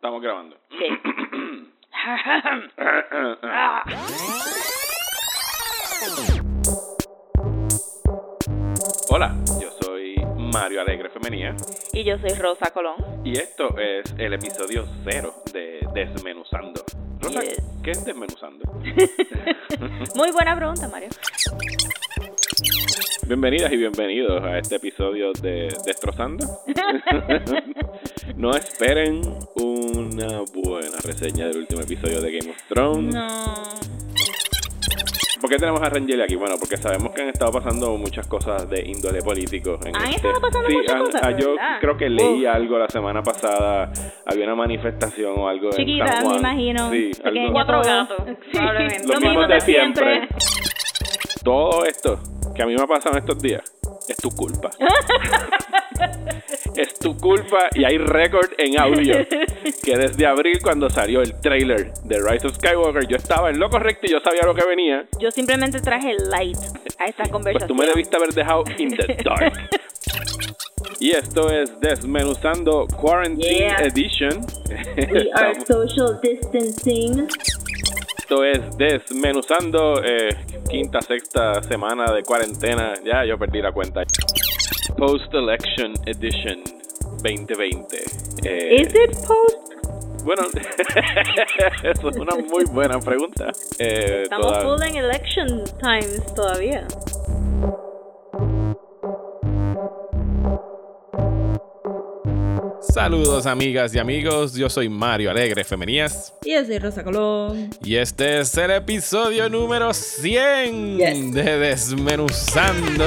Estamos grabando. Hola, yo soy Mario Alegre Femenía Y yo soy Rosa Colón. y esto es el episodio cero de Desmenuzando. Rosa, Yes. ¿qué es Desmenuzando? Muy buena pregunta, Mario. Bienvenidas y bienvenidos a este episodio de Destrozando. no esperen una buena reseña del último episodio de Game of Thrones. No. ¿Por qué tenemos a Rangel aquí? Bueno, porque sabemos que han estado pasando muchas cosas de índole político. En ¿Han este- estado pasando Sí, muchas han- cosas, ah, yo creo que leí Uf. algo la semana pasada. Había una manifestación o algo Chiquita, en San Juan. me imagino. Sí, Pequeña, algo- Cuatro gatos, probablemente. Lo Lo mismo mismo de de siempre. siempre. Todo esto que a mí me ha pasado en estos días es tu culpa. es tu culpa y hay récord en audio que desde abril cuando salió el trailer de Rise of Skywalker yo estaba en lo correcto y yo sabía lo que venía. Yo simplemente traje light a esta Pues conversación. tú me debiste haber dejado in the dark. Y esto es Desmenuzando Quarantine Yeah. Edition. We are social distancing. Esto es Desmenuzando, eh, quinta, sexta semana de cuarentena. Ya, yo perdí la cuenta. Post Election Edition 2020. Eh, Is it post? Bueno, eso es una muy buena pregunta. Eh, Estamos toda- full en election times todavía. Saludos amigas y amigos, yo soy Mario Alegre Femenías Y yo soy Rosa Colón. y este es el episodio número 100 Yes. de Desmenuzando.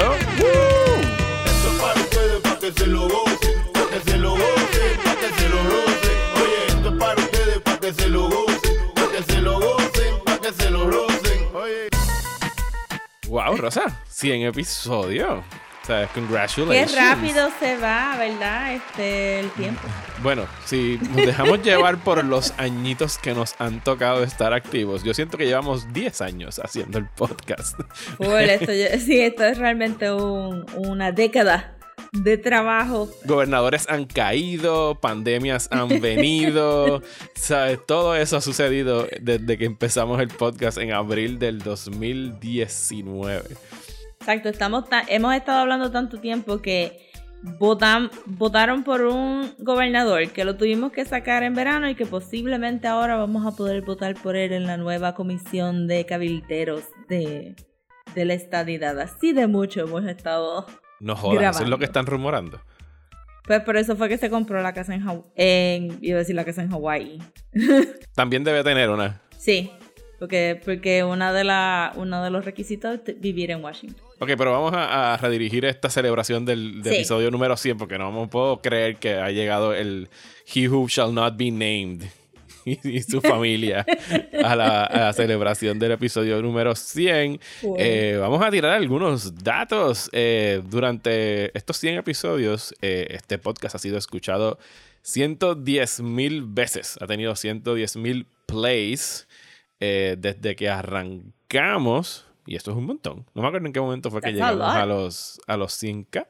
Wow, Rosa, 100 episodios. O sea, Qué congratulations. rápido se va, ¿verdad? Este, el tiempo. Bueno, si nos dejamos llevar por los añitos que nos han tocado estar activos, yo siento que llevamos 10 años haciendo el podcast. Full, esto, yo- sí, esto es realmente un- una década de trabajo. Gobernadores han caído, pandemias han venido, ¿sabes? Todo eso ha sucedido desde que empezamos el podcast en abril del 2019. Exacto, estamos ta- hemos estado hablando tanto tiempo que votan, votaron por un gobernador que lo tuvimos que sacar en verano y que posiblemente ahora vamos a poder votar por él en la nueva comisión de cabilderos de, de la estadidad. Así de mucho hemos estado No jodas, eso es lo que están rumorando. Pues por eso fue que se compró la casa en Hawái. En, iba a decir la casa en Hawái. También debe tener una. Sí, porque, porque una de la, uno de los requisitos es vivir en Washington. Ok, pero vamos a, a redirigir esta celebración del, del Sí. episodio número 100 porque no me puedo creer que ha llegado el He Who Shall Not Be Named y, su familia a la, a la celebración del episodio número 100. Bueno. Eh, vamos a tirar algunos datos. Eh, durante estos 100 episodios, eh, este podcast ha sido escuchado 110 mil veces. Ha tenido 110 mil plays desde que arrancamos. Y esto es un montón. No me acuerdo en qué momento fue que That's llegamos a los, a los 100k.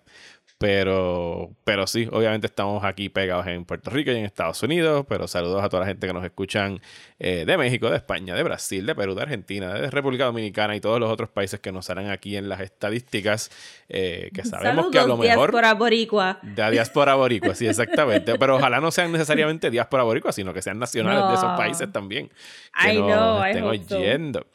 Pero, pero sí, obviamente estamos aquí pegados en Puerto Rico y en Estados Unidos. Pero saludos a toda la gente que nos escuchan eh, de México, de España, de Brasil, de Perú, de Argentina, de República Dominicana y todos los otros países que nos harán aquí en las estadísticas. eh, que sabemos que a lo mejor. diáspora boricua. De diáspora boricua, sí, exactamente. Pero ojalá no sean necesariamente diáspora boricua, sino que sean nacionales de esos No. países también. Que I nos know, I estén hope so.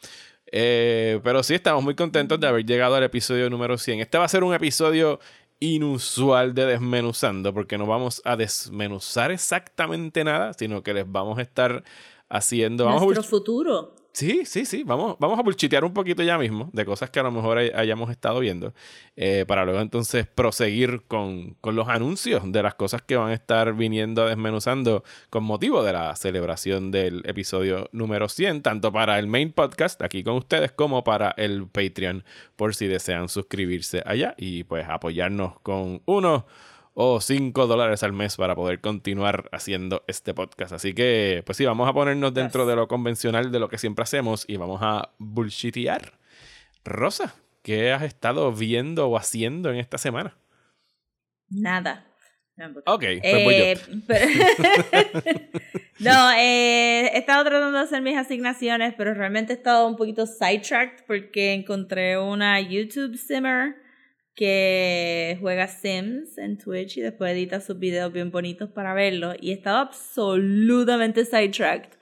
Eh, pero sí, estamos muy contentos de haber llegado al episodio número 100. Este va a ser un episodio inusual de Desmenuzando, porque no vamos a desmenuzar exactamente nada, sino que les vamos a estar haciendo... Vamos a Nuestro futuro. Sí, sí, sí. Vamos, vamos a bulchitear un poquito ya mismo de cosas que a lo mejor hay- hayamos estado viendo. eh, para luego entonces proseguir con, con los anuncios de las cosas que van a estar viniendo desmenuzando con motivo de la celebración del episodio número 100, tanto para el main podcast aquí con ustedes como para el Patreon, por si desean suscribirse allá y pues apoyarnos con uno o 5 dólares al mes para poder continuar haciendo este podcast. Así que, pues sí, vamos a ponernos dentro de lo convencional de lo que siempre hacemos y vamos a bullshitear. Rosa, ¿qué has estado viendo o haciendo en esta semana? Nada. Ok, pues voy yo. Eh, pero- No, eh, he estado tratando de hacer mis asignaciones, pero realmente he estado un poquito sidetracked porque encontré una YouTube simmer que juega Sims en Twitch y después edita sus videos bien bonitos para verlos. Y he estado absolutamente sidetracked.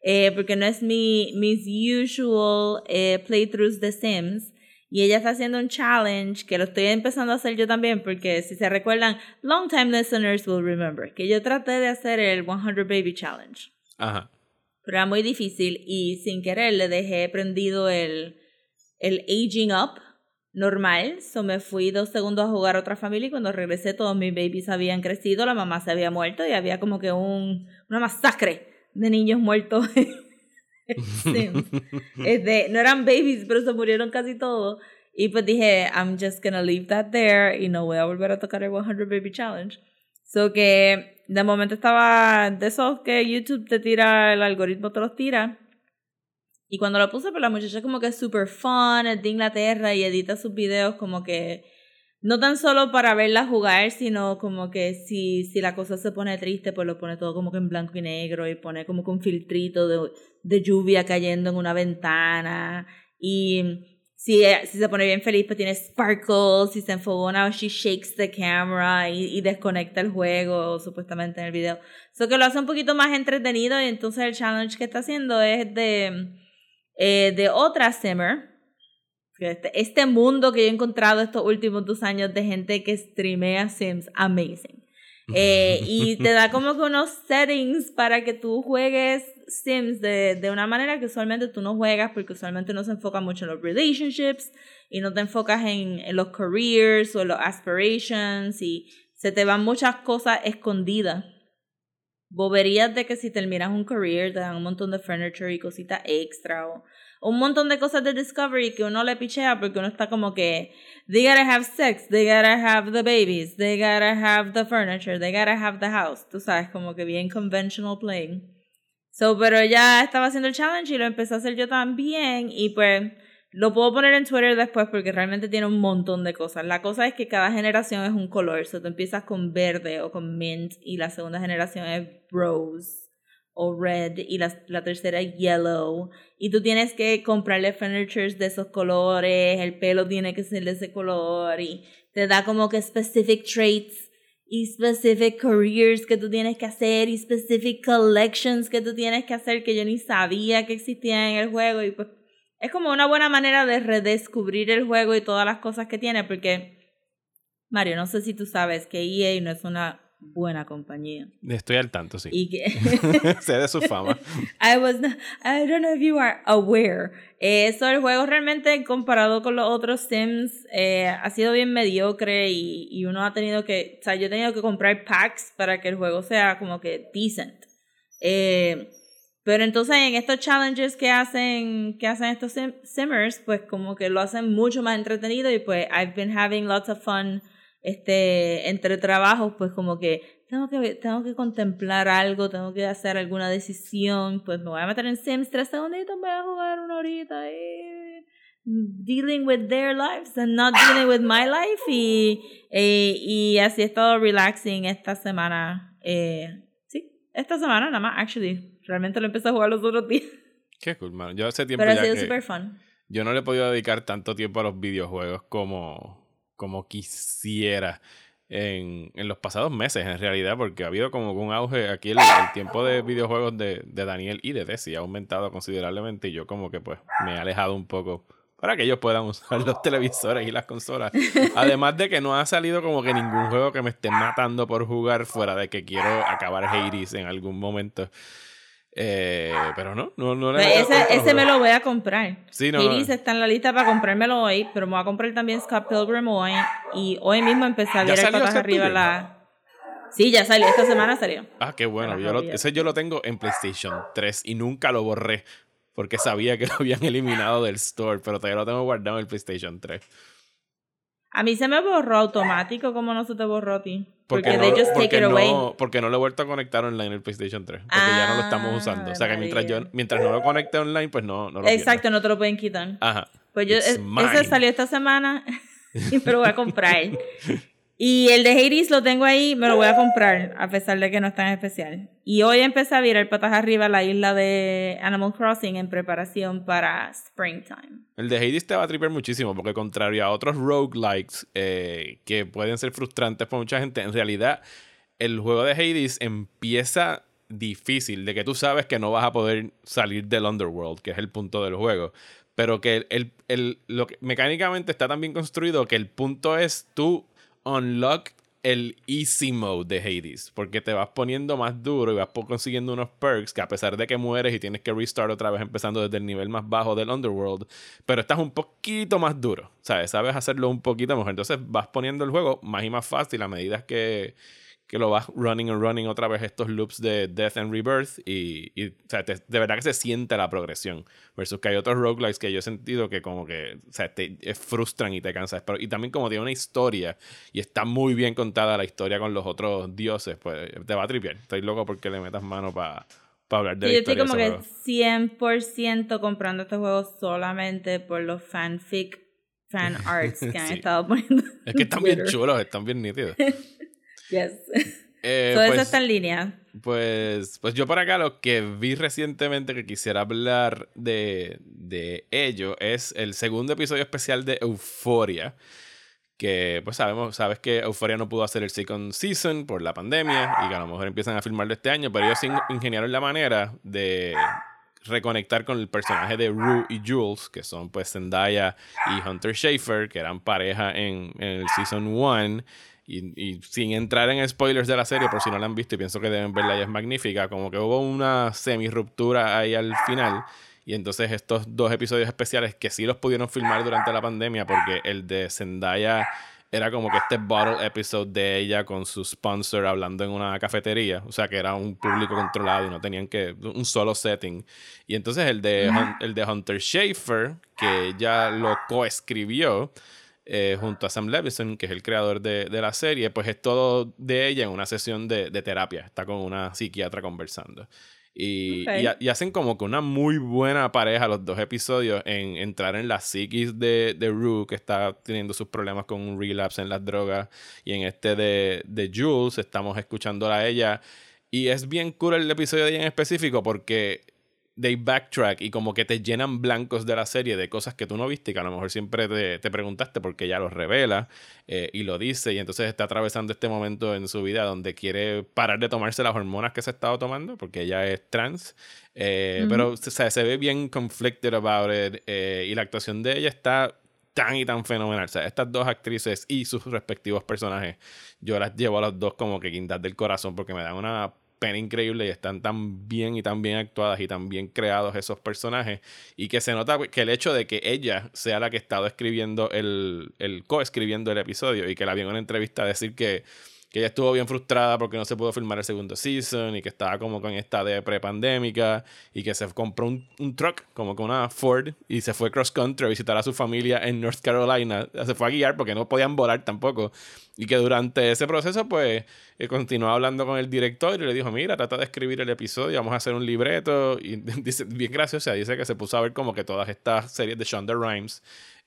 Eh, porque no es mi mis usual eh, playthroughs de Sims. Y ella está haciendo un challenge que lo estoy empezando a hacer yo también, porque si se recuerdan, long time listeners will remember, que yo traté de hacer el 100 Baby Challenge. Ajá. Pero era muy difícil y sin querer le dejé prendido el, el Aging Up normal. So me fui dos segundos a jugar a otra familia y cuando regresé todos mis babies habían crecido, la mamá se había muerto y había como que un, una masacre de niños muertos. Este, no eran babies, pero se murieron casi todos. Y pues dije, I'm just gonna leave that there y no voy a volver a tocar el 100 Baby Challenge. So que de momento estaba de esos que YouTube te tira, el algoritmo te los tira. Y cuando lo puse, pues la muchacha como que es super fun, es de Inglaterra y edita sus videos como que no tan solo para verla jugar, sino como que si, si la cosa se pone triste, pues lo pone todo como que en blanco y negro y pone como que un filtrito de, de lluvia cayendo en una ventana. Y si, si se pone bien feliz, pues tiene sparkles, si se enfogona o she shakes the camera y, y desconecta el juego, supuestamente en el video. Eso que lo hace un poquito más entretenido y entonces el challenge que está haciendo es de, eh, de otra simmer este, este mundo que yo he encontrado estos últimos dos años de gente que streamea Sims, amazing. Eh, y te da como que unos settings para que tú juegues Sims de, de una manera que usualmente tú no juegas porque usualmente no se enfoca mucho en los relationships y no te enfocas en, en los careers o en los aspirations y se te van muchas cosas escondidas. Boberías de que si terminas un career te dan un montón de furniture y cositas extra o un montón de cosas de Discovery que uno le pichea porque uno está como que they gotta have sex, they gotta have the babies, they gotta have the furniture, they gotta have the house. Tú sabes, como que bien conventional playing. So, pero ya estaba haciendo el challenge y lo empecé a hacer yo también y pues lo puedo poner en Twitter después porque realmente tiene un montón de cosas. La cosa es que cada generación es un color. So, tú empiezas con verde o con mint y la segunda generación es rose o red y la, la tercera yellow. Y tú tienes que comprarle furnitures de esos colores, el pelo tiene que ser de ese color y te da como que specific traits y specific careers que tú tienes que hacer y specific collections que tú tienes que hacer que yo ni sabía que existían en el juego y pues es como una buena manera de redescubrir el juego y todas las cosas que tiene porque Mario, no sé si tú sabes que EA no es una buena compañía. Estoy al tanto, sí. Y que sé de su fama. I was not, I don't know if you are aware. Eh, Eso el juego realmente comparado con los otros Sims eh, ha sido bien mediocre y, y uno ha tenido que, o sea, yo he tenido que comprar packs para que el juego sea como que decent. Eh, pero entonces en estos challenges que hacen, que hacen estos sim simmers, pues como que lo hacen mucho más entretenido y pues I've been having lots of fun este, entre trabajos, pues como que tengo que, tengo que contemplar algo, tengo que hacer alguna decisión, pues me voy a meter en Sims tres segunditos, voy a jugar una horita y dealing with their lives and not dealing with my life y, eh, y así he estado relaxing esta semana, eh, esta semana nada más, actually, realmente lo empecé a jugar los otros días, Qué cool, man. Yo hace tiempo pero ha ya sido que super fun. yo no le he podido dedicar tanto tiempo a los videojuegos como, como quisiera en, en los pasados meses, en realidad, porque ha habido como un auge aquí el, el tiempo de videojuegos de, de Daniel y de Desi ha aumentado considerablemente y yo como que pues me he alejado un poco para que ellos puedan usar los televisores y las consolas. Además de que no ha salido como que ningún juego que me esté matando por jugar fuera de que quiero acabar Hades en algún momento. Eh, pero no, no, no le ese, ese me lo voy a comprar. Sí, no, Hades está en la lista para comprármelo hoy, pero me voy a comprar también Scott Pilgrim hoy. Y hoy mismo empecé a ¿Ya leer patas arriba Pilgrim? la. Sí, ya salió, esta semana salió. Ah, qué bueno. Yo lo- ese yo lo tengo en PlayStation 3 y nunca lo borré porque sabía que lo habían eliminado del store, pero todavía lo tengo guardado en el PlayStation 3. A mí se me borró automático, como no se te borró a ti. Porque, no, they just porque take it away. no, porque no lo he vuelto a conectar online en el PlayStation 3. Porque ya no lo estamos Ah, usando. O sea que mientras, yo, mientras no lo conecte online, pues no, no lo Exacto, no te lo pueden quitar. Ajá. Pues yo, es- mine. ese salió esta semana y me lo voy a comprar. Y el de Hades lo tengo ahí, me lo voy a comprar, a pesar de que no es tan especial. Y hoy empecé a virar patas arriba la isla de Animal Crossing en preparación para Springtime. El de Hades te va a tripear muchísimo, porque contrario a otros roguelikes eh, que pueden ser frustrantes para mucha gente, en realidad el juego de Hades empieza difícil, de que tú sabes que no vas a poder salir del Underworld, que es el punto del juego. Pero que el, el, lo que, mecánicamente está tan bien construido que el punto es tú unlock el easy mode de Hades, porque te vas poniendo más duro y vas consiguiendo unos perks que a pesar de que mueres y tienes que restart otra vez empezando desde el nivel más bajo del Underworld, pero estás un poquito más duro, ¿sabes? Sabes hacerlo un poquito mejor. Entonces vas poniendo el juego más y más fácil a medida que, que lo vas running and running otra vez estos loops de Death and Rebirth y, y, o sea, te- de verdad que se siente la progresión versus que hay otros roguelikes que yo he sentido que como que o sea, te eh, frustran y te cansas pero, y también como tiene una historia y está muy bien contada la historia con los otros dioses pues te va a tripear estoy loco porque le metas mano para hablar de Y la yo estoy historia como de que ese juego. 100% comprando este juego solamente por los fanfic, fan arts que han Sí. estado poniendo. es que están bien chulos están bien nítidos Yes. Eh, Todo eso pues- está en línea. Pues, pues yo por acá lo que vi recientemente que quisiera hablar de, de ello es el segundo episodio especial de Euphoria. Que pues sabemos, sabes que Euphoria no pudo hacer el second season por la pandemia y que a lo mejor empiezan a filmarlo este año, pero ellos in- ingeniaron la manera de reconectar con el personaje de Rue y Jules, que son pues Zendaya y Hunter Schafer, que eran pareja en, en el season 1. Y, y sin entrar en spoilers de la serie, por si no la han visto y pienso que deben verla, ya es magnífica, como que hubo una semi-ruptura ahí al final. Y entonces estos dos episodios especiales que sí los pudieron filmar durante la pandemia, porque el de Zendaya era como que este bottle episode de ella con su sponsor hablando en una cafetería, o sea que era un público controlado y no tenían que un solo setting. Y entonces el de, el de Hunter Schafer, que ella lo coescribió, eh, junto a Sam Levinson, que es el creador de, de la serie, pues es todo de ella en una sesión de, de terapia. Está con una psiquiatra conversando. Y hacen como que una muy buena pareja los dos episodios en entrar en la psiquis de, de Rue, que está teniendo sus problemas con un relapse en las drogas. Y en este de, de Jules, estamos escuchándola a ella. Y es bien cool el episodio de ella en específico porque they backtrack y como que te llenan blancos de la serie de cosas que tú no viste y que a lo mejor siempre te, te preguntaste porque ella lo revela eh, y lo dice y entonces está atravesando este momento en su vida donde quiere parar de tomarse las hormonas que se ha estado tomando porque ella es trans eh, pero o sea, se ve bien conflicted about it eh, y la actuación de ella está tan y tan fenomenal. O sea, estas dos actrices y sus respectivos personajes, yo las llevo a los dos como que quintas del corazón porque me dan una pena increíble y están tan bien y tan bien actuadas y tan bien creados esos personajes. Y que se nota que el hecho de que ella sea la que ha estado escribiendo el, el coescribiendo el episodio y que la vi en una entrevista decir que que ella estuvo bien frustrada porque no se pudo filmar el segundo season y que estaba como con esta de prepandémica y que se compró un, un truck como con una Ford y se fue cross country a visitar a su familia en North Carolina. Se fue a guiar porque no podían volar tampoco. Y que durante ese proceso, pues, eh, continuó hablando con el director y le dijo, mira, trata de escribir el episodio, vamos a hacer un libreto. Y dice, bien graciosa, dice que se puso a ver como que todas estas series de Shonda Rhimes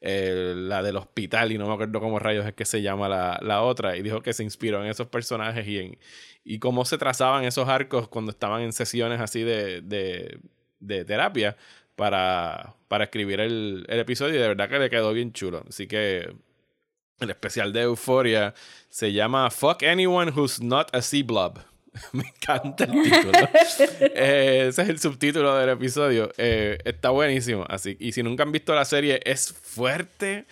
eh, la del hospital y no me acuerdo cómo rayos es que se llama la, la otra y dijo que se inspiró en esos personajes y en y cómo se trazaban esos arcos cuando estaban en sesiones así de, de, de terapia para, para escribir el, el episodio y de verdad que le quedó bien chulo. Así que el especial de Euphoria se llama Fuck Anyone Who's Not a Sea Blob me encanta el título. Eh, ese es el subtítulo del episodio. Eh, está buenísimo. Así, y si nunca han visto la serie, es fuerte,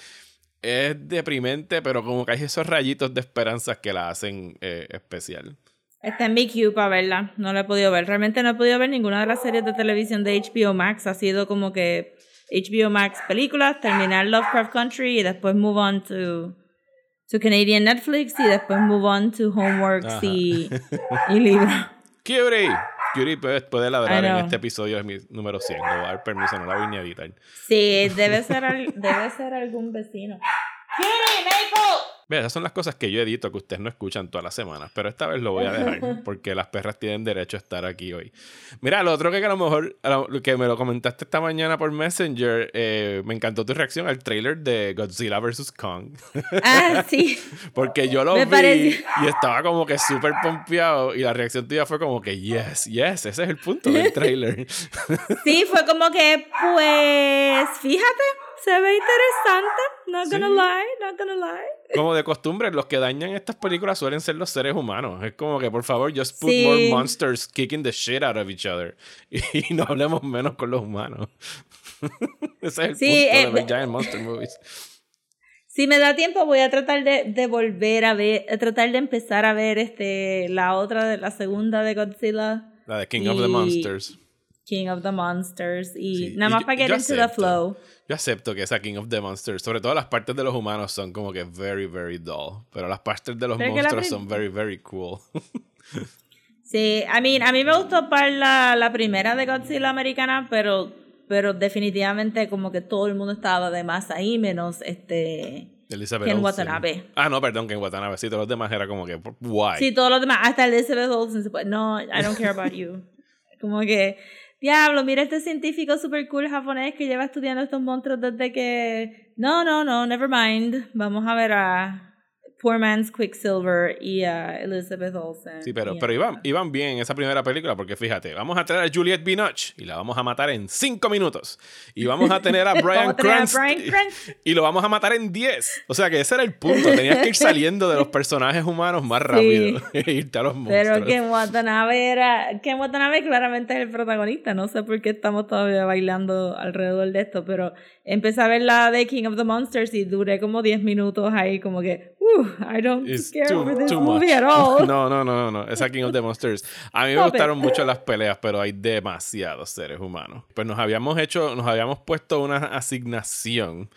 es deprimente, pero como que hay esos rayitos de esperanza que la hacen eh, especial. Está en mi queue para verla. No la he podido ver. Realmente no he podido ver ninguna de las series de televisión de HBO Max. Ha sido como que HBO Max películas, terminar Lovecraft Country y después move on to, to Canadian Netflix y después move on to Homeworks y, y libros. Curie. Curie puede, puede ladrar I en este episodio, es mi número 100. Le voy a dar permiso, no la voy ni a editar. Sí, debe ser, al- debe ser algún vecino. Vea, esas son las cosas que yo edito que ustedes no escuchan todas las semanas, pero esta vez lo voy a dejar porque las perras tienen derecho a estar aquí hoy. Mira, lo otro que a lo mejor, que me lo comentaste esta mañana por Messenger, eh, me encantó tu reacción al trailer de Godzilla vs. Kong, Ah, sí. porque yo lo Me vi pareció- y estaba como que súper pompeado y la reacción tuya fue como que yes, yes, ese es el punto del trailer. Sí, fue como que, pues, fíjate, se ve interesante. Not gonna Sí. lie, not gonna lie. como de costumbre, los que dañan estas películas suelen ser los seres humanos. Es como que, por favor, just put Sí. more monsters kicking the shit out of each other. Y no hablemos menos con los humanos. Ese es el Sí, punto eh, de ver giant monster movies. Si me da tiempo, voy a tratar de, de volver a ver, a tratar de empezar a ver este la otra, de la segunda de Godzilla, La de King of the Monsters. King of the Monsters, y Sí, nada y más yo- para get into the flow. Yo acepto que esa King of the Monsters, sobre todo las partes de los humanos son como que very, very dull. Pero las partes de los Pero monstruos son very, very cool. Sí, I mean, a mí me gustó para la, la primera de Godzilla americana, pero, pero definitivamente como que todo el mundo estaba de más ahí, menos este... Elizabeth Ken Olsen. Watanabe. Ah, no, perdón, Ken Watanabe. Sí, todos los demás era como que, why? Sí, todos los demás, hasta Elizabeth Olsen, se fue, no, I don't care about you. Como que, diablo, mira este científico super cool japonés que lleva estudiando estos monstruos desde que... No, no, no, never mind. Vamos a ver a Poor Man's Quicksilver y a Elizabeth Olsen. Sí, pero, Y pero iban, iban bien en esa primera película porque fíjate, vamos a tener a Juliette Binoche y la vamos a matar en 5 minutos. Y vamos a tener a Brian Cranston Cranston. y lo vamos a matar en 10. O sea que ese era el punto. Tenías que ir saliendo de los personajes humanos más rápido e irte a los monstruos. Pero Ken Watanabe era. Ken Watanabe claramente es el protagonista. No sé por qué estamos todavía bailando alrededor de esto, pero empecé a ver la de King of the Monsters y duré como 10 minutos ahí, como que. I don't It's care too- for this movie much. at all. No, no, no, no, no. Esa King of the Monsters. A mí me Stop gustaron it. mucho las peleas, pero hay demasiados seres humanos. Pues nos habíamos hecho, nos habíamos puesto una asignación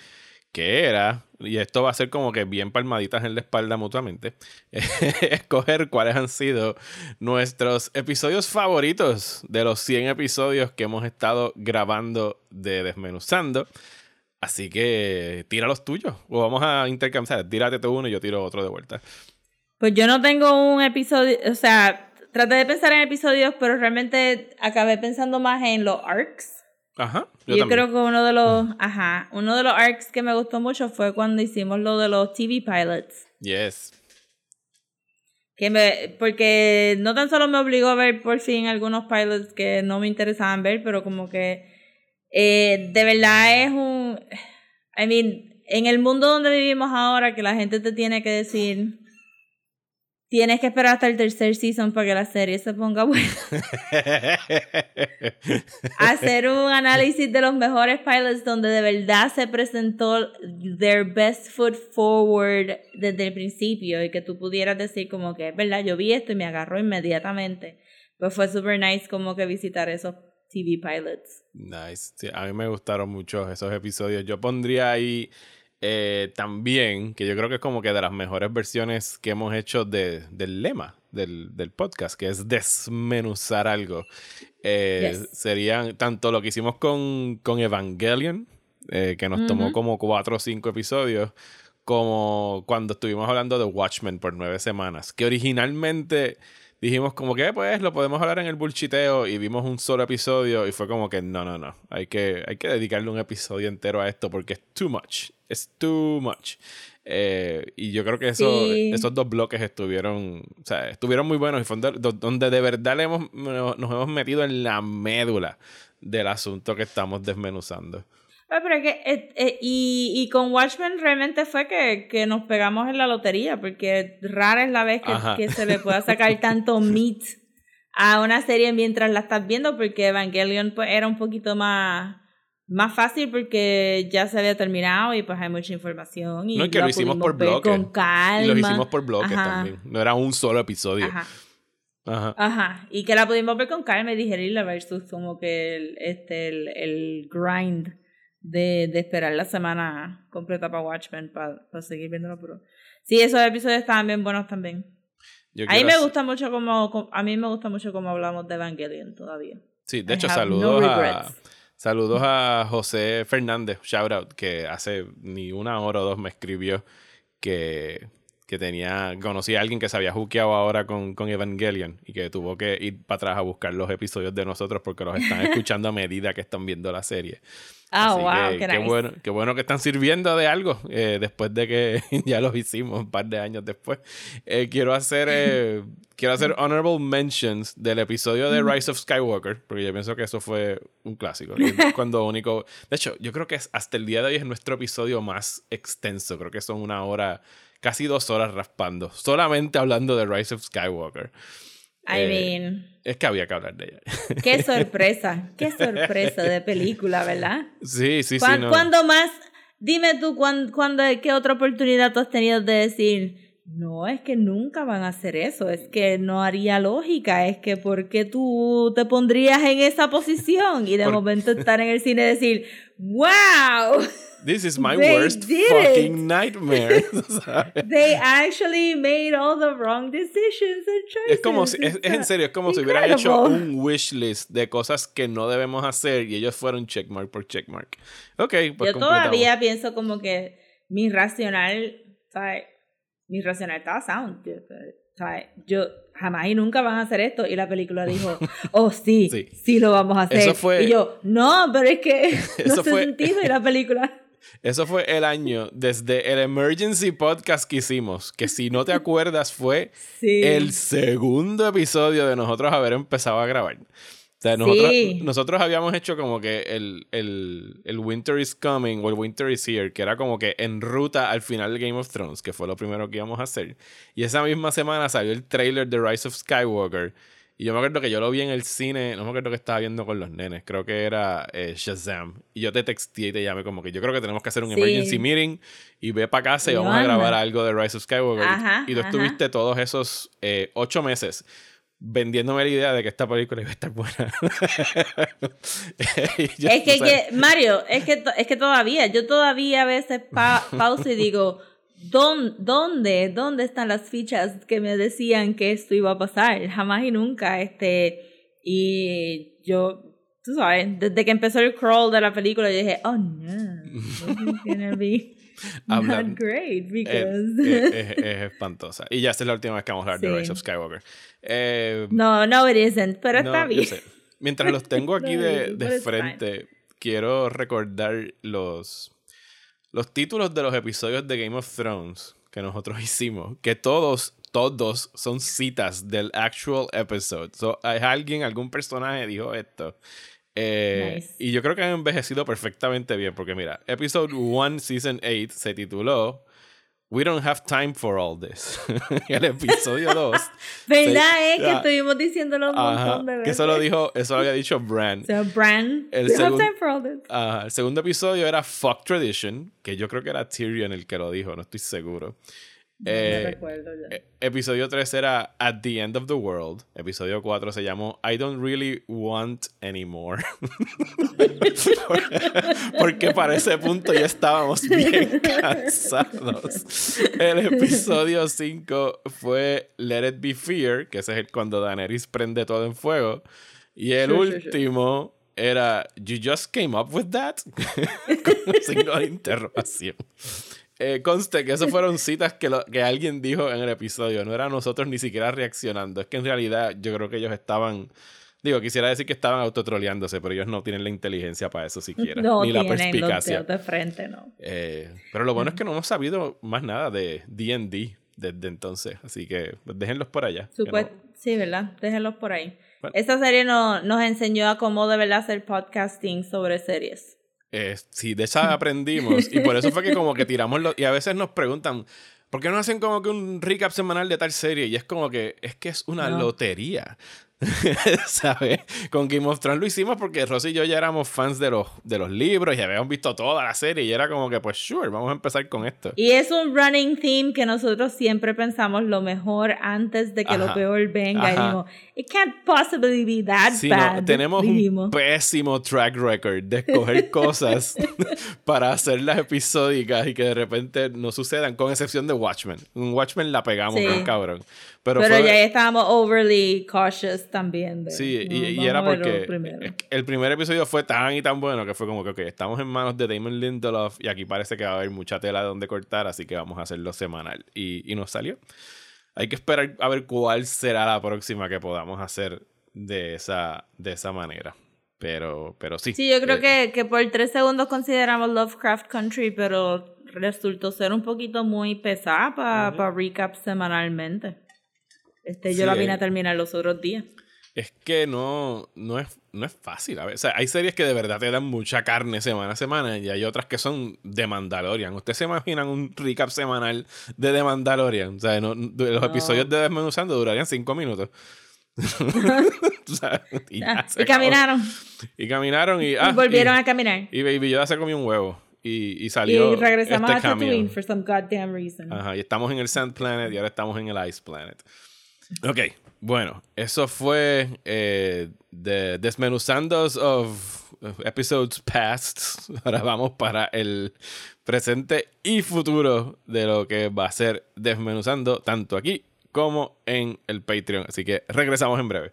que era, y esto va a ser como que bien palmaditas en la espalda mutuamente, escoger cuáles han sido nuestros episodios favoritos de los 100 episodios que hemos estado grabando de Desmenuzando. Así que tira los tuyos. O vamos a intercambiar. Tírate tú uno y yo tiro otro de vuelta. Pues yo no tengo un episodio. O sea, traté de pensar en episodios, pero realmente acabé pensando más en los arcs. Ajá. Yo, también. creo que uno de los. Ajá. Uno de los arcs que me gustó mucho fue cuando hicimos lo de los TV pilots. Yes. Que me, porque no tan solo me obligó a ver por fin algunos pilots que no me interesaban ver, pero como que eh, de verdad es un... I mean, en el mundo donde vivimos ahora, que la gente te tiene que decir, tienes que esperar hasta el tercer season para que la serie se ponga buena. Hacer un análisis de los mejores pilots donde de verdad se presentó their best foot forward desde el principio y que tú pudieras decir como que es verdad, yo vi esto y me agarró inmediatamente. Pues fue super nice como que visitar esos TV pilots. nice. Sí, a mí me gustaron mucho esos episodios. Yo pondría ahí eh, también, que yo creo que es como que de las mejores versiones que hemos hecho de, del lema del, del podcast, que es desmenuzar algo. Eh, Yes. Serían tanto lo que hicimos con, con Evangelion, eh, que nos tomó Ujú. como cuatro o cinco episodios, como cuando estuvimos hablando de Watchmen por nueve semanas, que originalmente dijimos como que pues lo podemos hablar en el bullshiteo y vimos un solo episodio y fue como que no, no, no, hay que, hay que dedicarle un episodio entero a esto porque es too much, es too much. Eh, y yo creo que eso, Sí. esos dos bloques estuvieron, o sea, estuvieron muy buenos y fue donde, donde de verdad le hemos, nos hemos metido en la médula del asunto que estamos desmenuzando. Ah, pero es que, eh, eh, y, y con Watchmen realmente fue que, que nos pegamos en la lotería, porque rara es la vez que, que se le pueda sacar tanto meat a una serie mientras la estás viendo, porque Evangelion pues, era un poquito más, más fácil porque ya se había terminado y pues hay mucha información. Y No, que lo hicimos por bloques. Con calma. Y lo hicimos por bloques Ajá. también, no era un solo episodio. Ajá. Ajá. Ajá, y que la pudimos ver con calma y digerirla versus como que el, este, el, el grind de, de esperar la semana completa para Watchmen para seguir viéndolo. Pero sí, esos episodios estaban bien buenos también. Yo A mí me hacer- gusta mucho como, a mí me gusta mucho como hablamos de Evangelion todavía. Sí, de I hecho, saludos no a, saludos a José Fernández, shout out, que hace ni una hora o dos me escribió que, que tenía, conocí a alguien que se había hookeado ahora con, con Evangelion y que tuvo que ir para atrás a buscar los episodios de nosotros porque los están escuchando a medida que están viendo la serie. Ah, wow, que, qué nice. bueno, qué bueno que están sirviendo de algo eh, después de que ya los hicimos un par de años después. Eh, quiero hacer eh, quiero hacer honorable mentions del episodio de Rise of Skywalker, porque yo pienso que eso fue un clásico. Cuando único. De hecho, yo creo que hasta el día de hoy es nuestro episodio más extenso. Creo que son una hora, casi dos horas raspando, solamente hablando de Rise of Skywalker. I Eh, mean, Es que había que hablar de ella. qué sorpresa, qué sorpresa de película, ¿verdad? sí, sí, sí. ¿Cuán- no. ¿Cuándo más? Dime tú, ¿cuán- cuándo, ¿qué otra oportunidad tú has tenido de decir, no, es que nunca van a hacer eso, es que no haría lógica, es que ¿por qué tú te pondrías en esa posición? Y de momento estar en el cine y decir, wow, This is my They worst fucking it. nightmare. they actually made all the wrong decisions and choices. Es como si, es, es en serio, es como si hubieran hecho incredible. un wish list de cosas que no debemos hacer y ellos fueron checkmark por checkmark. Ok, pues Yo todavía pienso como que mi racional, ¿sabes? Mi racional estaba sound. ¿sabes? Yo jamás y nunca van a hacer esto. Y la película dijo, oh sí, Sí. sí, lo vamos a hacer. Eso fue- Y yo, no, pero es que no hace fue- sentido. Y la película, Eso fue el año desde el emergency podcast que hicimos, que si no te acuerdas fue sí. el segundo episodio de nosotros haber empezado a grabar. O sea, nosotros, Sí. nosotros habíamos hecho como que el, el, el Winter is Coming o el Winter is Here, que era como que en ruta al final de Game of Thrones, que fue lo primero que íbamos a hacer. Y esa misma semana salió el trailer de Rise of Skywalker. Y yo me acuerdo que yo lo vi en el cine, no me acuerdo que estaba viendo con los nenes, creo que era eh, Shazam. Y yo te texté y te llamé como que yo creo que tenemos que hacer un Sí. emergency meeting y ve para casa y Y vamos a grabar algo de Rise of Skywalker. Ajá, y tú ajá. estuviste todos esos eh, ocho meses vendiéndome la idea de que esta película iba a estar buena. Yo, es que, Mario, es que, es que todavía, yo todavía a veces pa pauso y digo, ¿dón- ¿dónde, dónde están las fichas que me decían que esto iba a pasar? Jamás y nunca, este, y yo, tú sabes, desde que empezó el crawl de la película, yo dije, oh no, this is gonna be not great eh, because... eh, es, es espantosa. Y ya esta es la última vez que vamos a hablar de Sí. Rise of Skywalker. Eh, no, no it isn't, pero no, está bien. Mientras los tengo aquí No, de, de frente, quiero recordar los, los títulos de los episodios de Game of Thrones que nosotros hicimos, que todos, todos son citas del actual episode. So, hay alguien, algún personaje dijo esto. Eh, Nice. Y yo creo que han envejecido perfectamente bien, porque mira, Episode 1, Season 8 se tituló We Don't Have Time for All This. el episodio 2 ¿Verdad? Sí, Es que ah, estuvimos diciéndolo un Ajá, montón de que veces. eso lo dijo, eso lo había dicho Bran. So, Bran, El we have segun- time for all this. Ajá, el segundo episodio era Fuck Tradition, que yo creo que era Tyrion el que lo dijo, no estoy seguro. No Eh, me recuerdo ya. eh, episodio 3 era At the End of the World. Episodio 4 se llamó I Don't Really Want Anymore. Porque para ese punto ya estábamos bien cansados. El episodio 5 fue Let It Be Fear, que ese es el cuando Daenerys prende todo en fuego. Y el Sure, sure, sure. último era You Just Came Up With That. Con un signo de interrogación. Eh, conste que eso fueron citas que, lo- que alguien dijo en el episodio. No era nosotros ni siquiera reaccionando. Es que en realidad yo creo que ellos estaban. Digo, quisiera decir que estaban autotroleándose, pero ellos no tienen la inteligencia para eso siquiera. No ni la tienen perspicacia. de frente, no. Eh, pero lo bueno es que no hemos sabido más nada de DD desde entonces. Así que pues, déjenlos por allá. Supuest- no- Sí, ¿verdad? Déjenlos por ahí. Bueno. Esta serie no, nos enseñó a cómo de verdad hacer podcasting sobre series. Eh, sí, de esa aprendimos. Y por eso fue que como que tiramos los... Y a veces nos preguntan, ¿por qué no hacen como que un recap semanal de tal serie? Y es como que es que es una No. lotería. ¿Sabes? Con Game of Thrones lo hicimos porque Rosy y yo ya éramos fans de los, de los libros y habíamos visto toda la serie y era como que, pues, sure, vamos a empezar con esto. Y es un running theme que nosotros siempre pensamos lo mejor antes de que Ajá. lo peor venga. Y dijimos, it can't possibly be that Sí, no, bad. tenemos dijimos. un pésimo track record de escoger cosas para hacerlas episódicas y que de repente no sucedan, con excepción de Watchmen. Un Watchmen la pegamos Sí. cabrón. Pero, Pero fue- ya estábamos overly cautious también. De, Sí, no, y, y era porque el primer episodio fue tan y tan bueno que fue como que, ok, estamos en manos de Damon Lindelof y aquí parece que va a haber mucha tela de donde cortar, así que vamos a hacerlo semanal. Y, y nos salió. Hay que esperar a ver cuál será la próxima que podamos hacer de esa, de esa manera. Pero, pero sí. Sí, yo creo Eh, que, que por tres segundos consideramos Lovecraft Country, pero resultó ser un poquito muy pesada para recap semanalmente. Este, yo Sí, la vine eh. a terminar los otros días. Es que no, no, es, no es fácil. A ver, o sea, hay series que de verdad te dan mucha carne semana a semana y hay otras que son de Mandalorian. ¿Ustedes se imaginan un recap semanal de The Mandalorian? O sea, no- los No. episodios de Desmenuzando durarían cinco minutos. O sea, y, Ah, y caminaron. Y caminaron y... y ah, volvieron y, a caminar. y Baby Yoda se comió un huevo. Y, y salió Y regresamos este a. Tatooine for some goddamn reason. Ajá, y estamos en el Sand Planet y ahora estamos en el Ice Planet. Ok, bueno, eso fue eh, de Desmenuzandos of Episodes Past. Ahora vamos para el presente y futuro de lo que va a ser Desmenuzando, tanto aquí como en el Patreon. Así que regresamos en breve.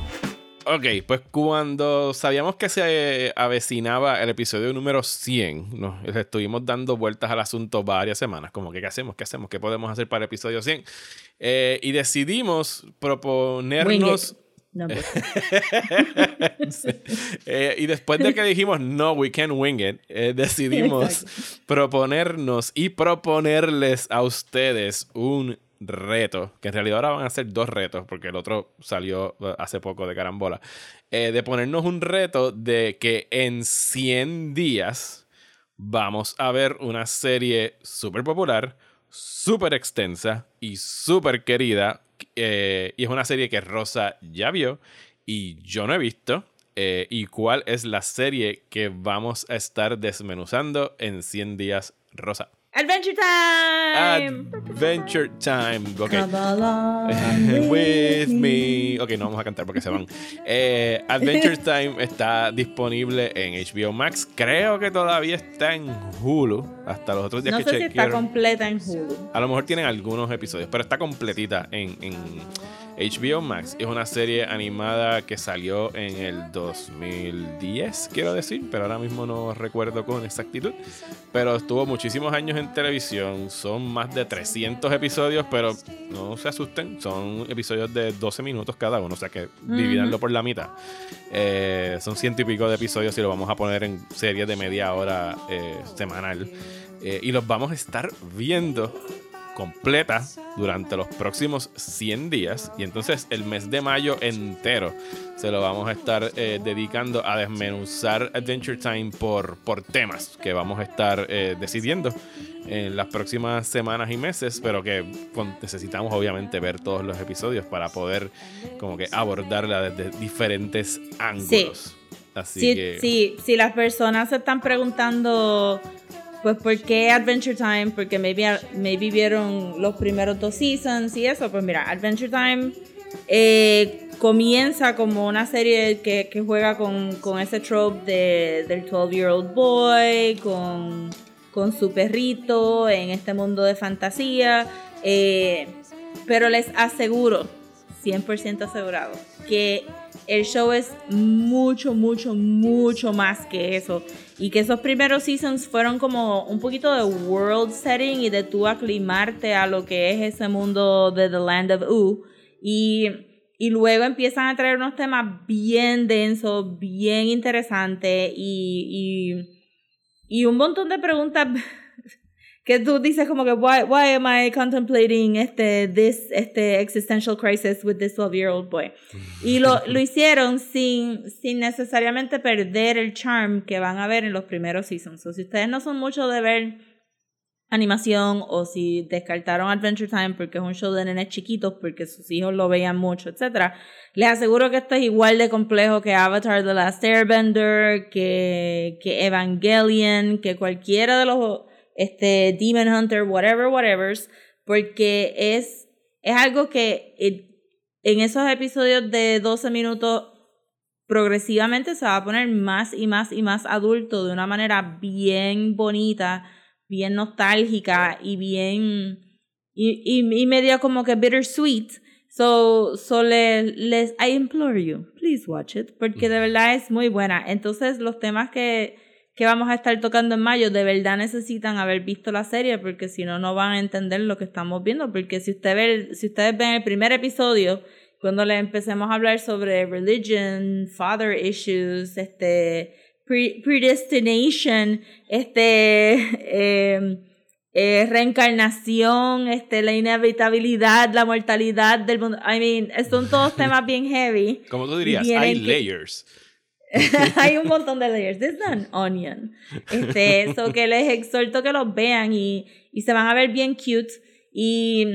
Ok, pues cuando sabíamos que se avecinaba el episodio número 100, nos estuvimos dando vueltas al asunto varias semanas, como que qué hacemos, qué hacemos, qué podemos hacer para el episodio 100, Eh, y decidimos proponernos... No, pues, Eh, y después de que dijimos, no, we can wing it, eh, decidimos proponernos y proponerles a ustedes un reto, que en realidad ahora van a ser dos retos, porque el otro salió eh, hace poco de carambola, eh, de ponernos un reto de que en 100 días vamos a ver una serie súper popular, súper extensa y súper querida. eh, y es una serie que Rosa ya vio y yo no he visto. y cuál es la serie que vamos a estar desmenuzando en 100 días, Rosa. Adventure Time. Adventure Time. Ok. With me. Ok, no vamos a cantar porque se van. Eh, Adventure Time está disponible en HBO Max. Creo que todavía está en Hulu. Hasta los otros días No que sé si está chequearon. completa en Hulu. A lo mejor tienen algunos episodios, pero está completita en, en HBO Max. Es una serie animada que salió en el 2010, quiero decir, pero ahora mismo no recuerdo con exactitud. Pero estuvo muchísimos años en televisión. Son más de 300 episodios, pero no se asusten. Son episodios de 12 minutos cada uno, o sea que divídanlo por la mitad. Eh, son ciento y pico de episodios y lo vamos a poner en series de media hora eh, semanal. Eh, y los vamos a estar viendo completa durante los próximos 100 días. Y entonces el mes de mayo entero se lo vamos a estar eh, dedicando a desmenuzar Adventure Time por, por temas que vamos a estar eh, decidiendo en las próximas semanas y meses, pero que necesitamos obviamente ver todos los episodios para poder como que abordarla desde diferentes ángulos. Así Si, que... si, si las personas se están preguntando, pues, ¿por qué Adventure Time? Porque maybe, maybe vieron los primeros dos seasons y eso. Pues mira, Adventure Time eh, comienza como una serie que, juega con, con ese trope de, del 12-year-old boy, con, con su perrito en este mundo de fantasía. eh, pero les aseguro, 100% asegurado, que el show es mucho, mucho, mucho más que eso. Y que esos primeros seasons fueron como un poquito de world setting y de tú aclimarte a lo que es ese mundo de The Land of U. Y, y luego empiezan a traer unos temas bien densos, bien interesantes y, y un montón de preguntas que tú dices como que why, why am I contemplating este this este existential crisis with this 12 year old boy y lo, lo hicieron sin sin necesariamente perder el charm que van a ver en los primeros seasons o si ustedes no son mucho de ver animación o si descartaron Adventure Time porque es un show de nenes chiquitos porque sus hijos lo veían mucho, etc. Les aseguro que esto es igual de complejo que Avatar The Last Airbender, que, que Evangelion, que cualquiera de los este, Demon Hunter, whatever, whatever, porque es, es algo que en esos episodios de 12 minutos progresivamente se va a poner más y más y más adulto de una manera bien bonita bien nostálgica y bien. Y, y, medio como que bittersweet. So, so les, les, I implore you, please watch it, porque de verdad es muy buena. Entonces, los temas que, que vamos a estar tocando en mayo, de verdad necesitan haber visto la serie, porque si no, no van a entender lo que estamos viendo. Porque si, usted ve, si ustedes ven el primer episodio, cuando le empecemos a hablar sobre religion, father issues, este, predestination, este, em, eh, reencarnación, este, la inevitabilidad, la mortalidad del mundo. I mean, son todos temas bien heavy. Como tú dirías, hay layers. hay un montón de layers. This is an onion. Este, eso que les exhorto que los vean y, y se van a ver bien cute. Y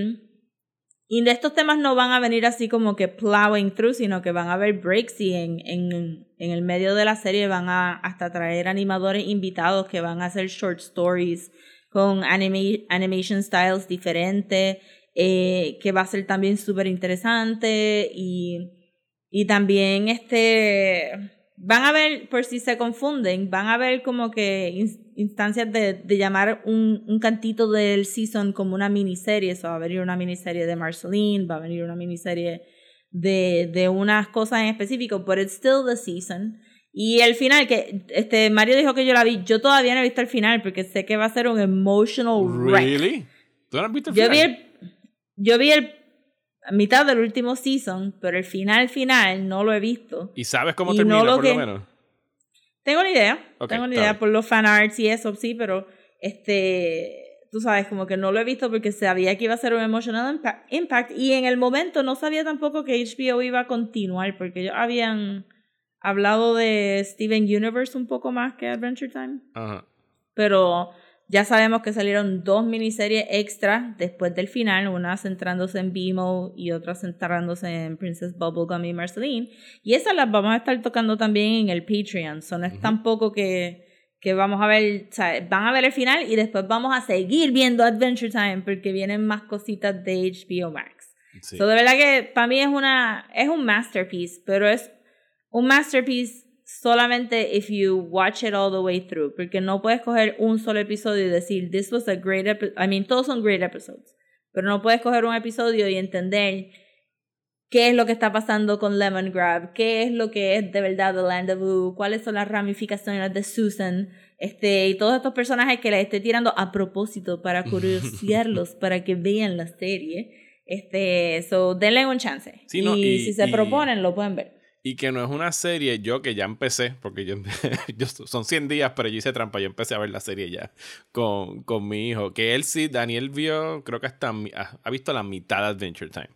y de estos temas no van a venir así como que plowing through, sino que van a haber breaks y en, en, en el medio de la serie van a hasta traer animadores invitados que van a hacer short stories con animation styles diferentes, eh, que va a ser también súper interesante y, y también este van a ver, por si se confunden, van a ver como que instancias de, de llamar un, un, cantito del season como una miniserie. Eso va a venir una miniserie de Marceline, va a venir una miniserie de, de unas cosas en específico, but it's still the season. Y el final, que este Mario dijo que yo la vi, yo todavía no he visto el final porque sé que va a ser un emotional wreck. Really? ¿Tú no has visto el yo final? Vi el, yo vi el mitad del último season, pero el final final no lo he visto. ¿Y sabes cómo termina, por lo menos? Tengo una idea. tengo una idea por los fanarts y eso, sí, pero este. Tú sabes, como que no lo he visto porque sabía que iba a ser un emotional impact. Y en el momento no sabía tampoco que HBO iba a continuar porque ellos habían hablado de Steven Universe un poco más que Adventure Time. Ajá. Pero ya sabemos que salieron dos miniseries extra después del final, una centrándose en BMO y otra centrándose en Princess Bubblegum y Marceline. Y esas las vamos a estar tocando también en el Patreon. So no es tampoco que, que vamos a ver, o sea, van a ver el final y después vamos a seguir viendo Adventure Time porque vienen más cositas de HBO Max. Sí. So de verdad que para mí es una es un masterpiece, pero es un masterpiece solamente if you watch it all the way through, porque no puedes coger un solo episodio y decir, this was a great episode, I mean, todos son great episodes, pero no puedes coger un episodio y entender qué es lo que está pasando con Lemon Grab, qué es lo que es de verdad The Land of Ooh, cuáles son las ramificaciones de Susan, este, y todos estos personajes que les estoy tirando a propósito para curiosearlos, para que vean la serie. Este, so, denle un chance. Sí, no, y, y, si se y, proponen, lo pueden ver. Y que no es una serie, yo que ya empecé, porque yo, son 100 días, pero yo hice trampa, yo empecé a ver la serie ya con, con mi hijo. Que él sí, Daniel vio, creo que hasta ha visto la mitad de Adventure Time,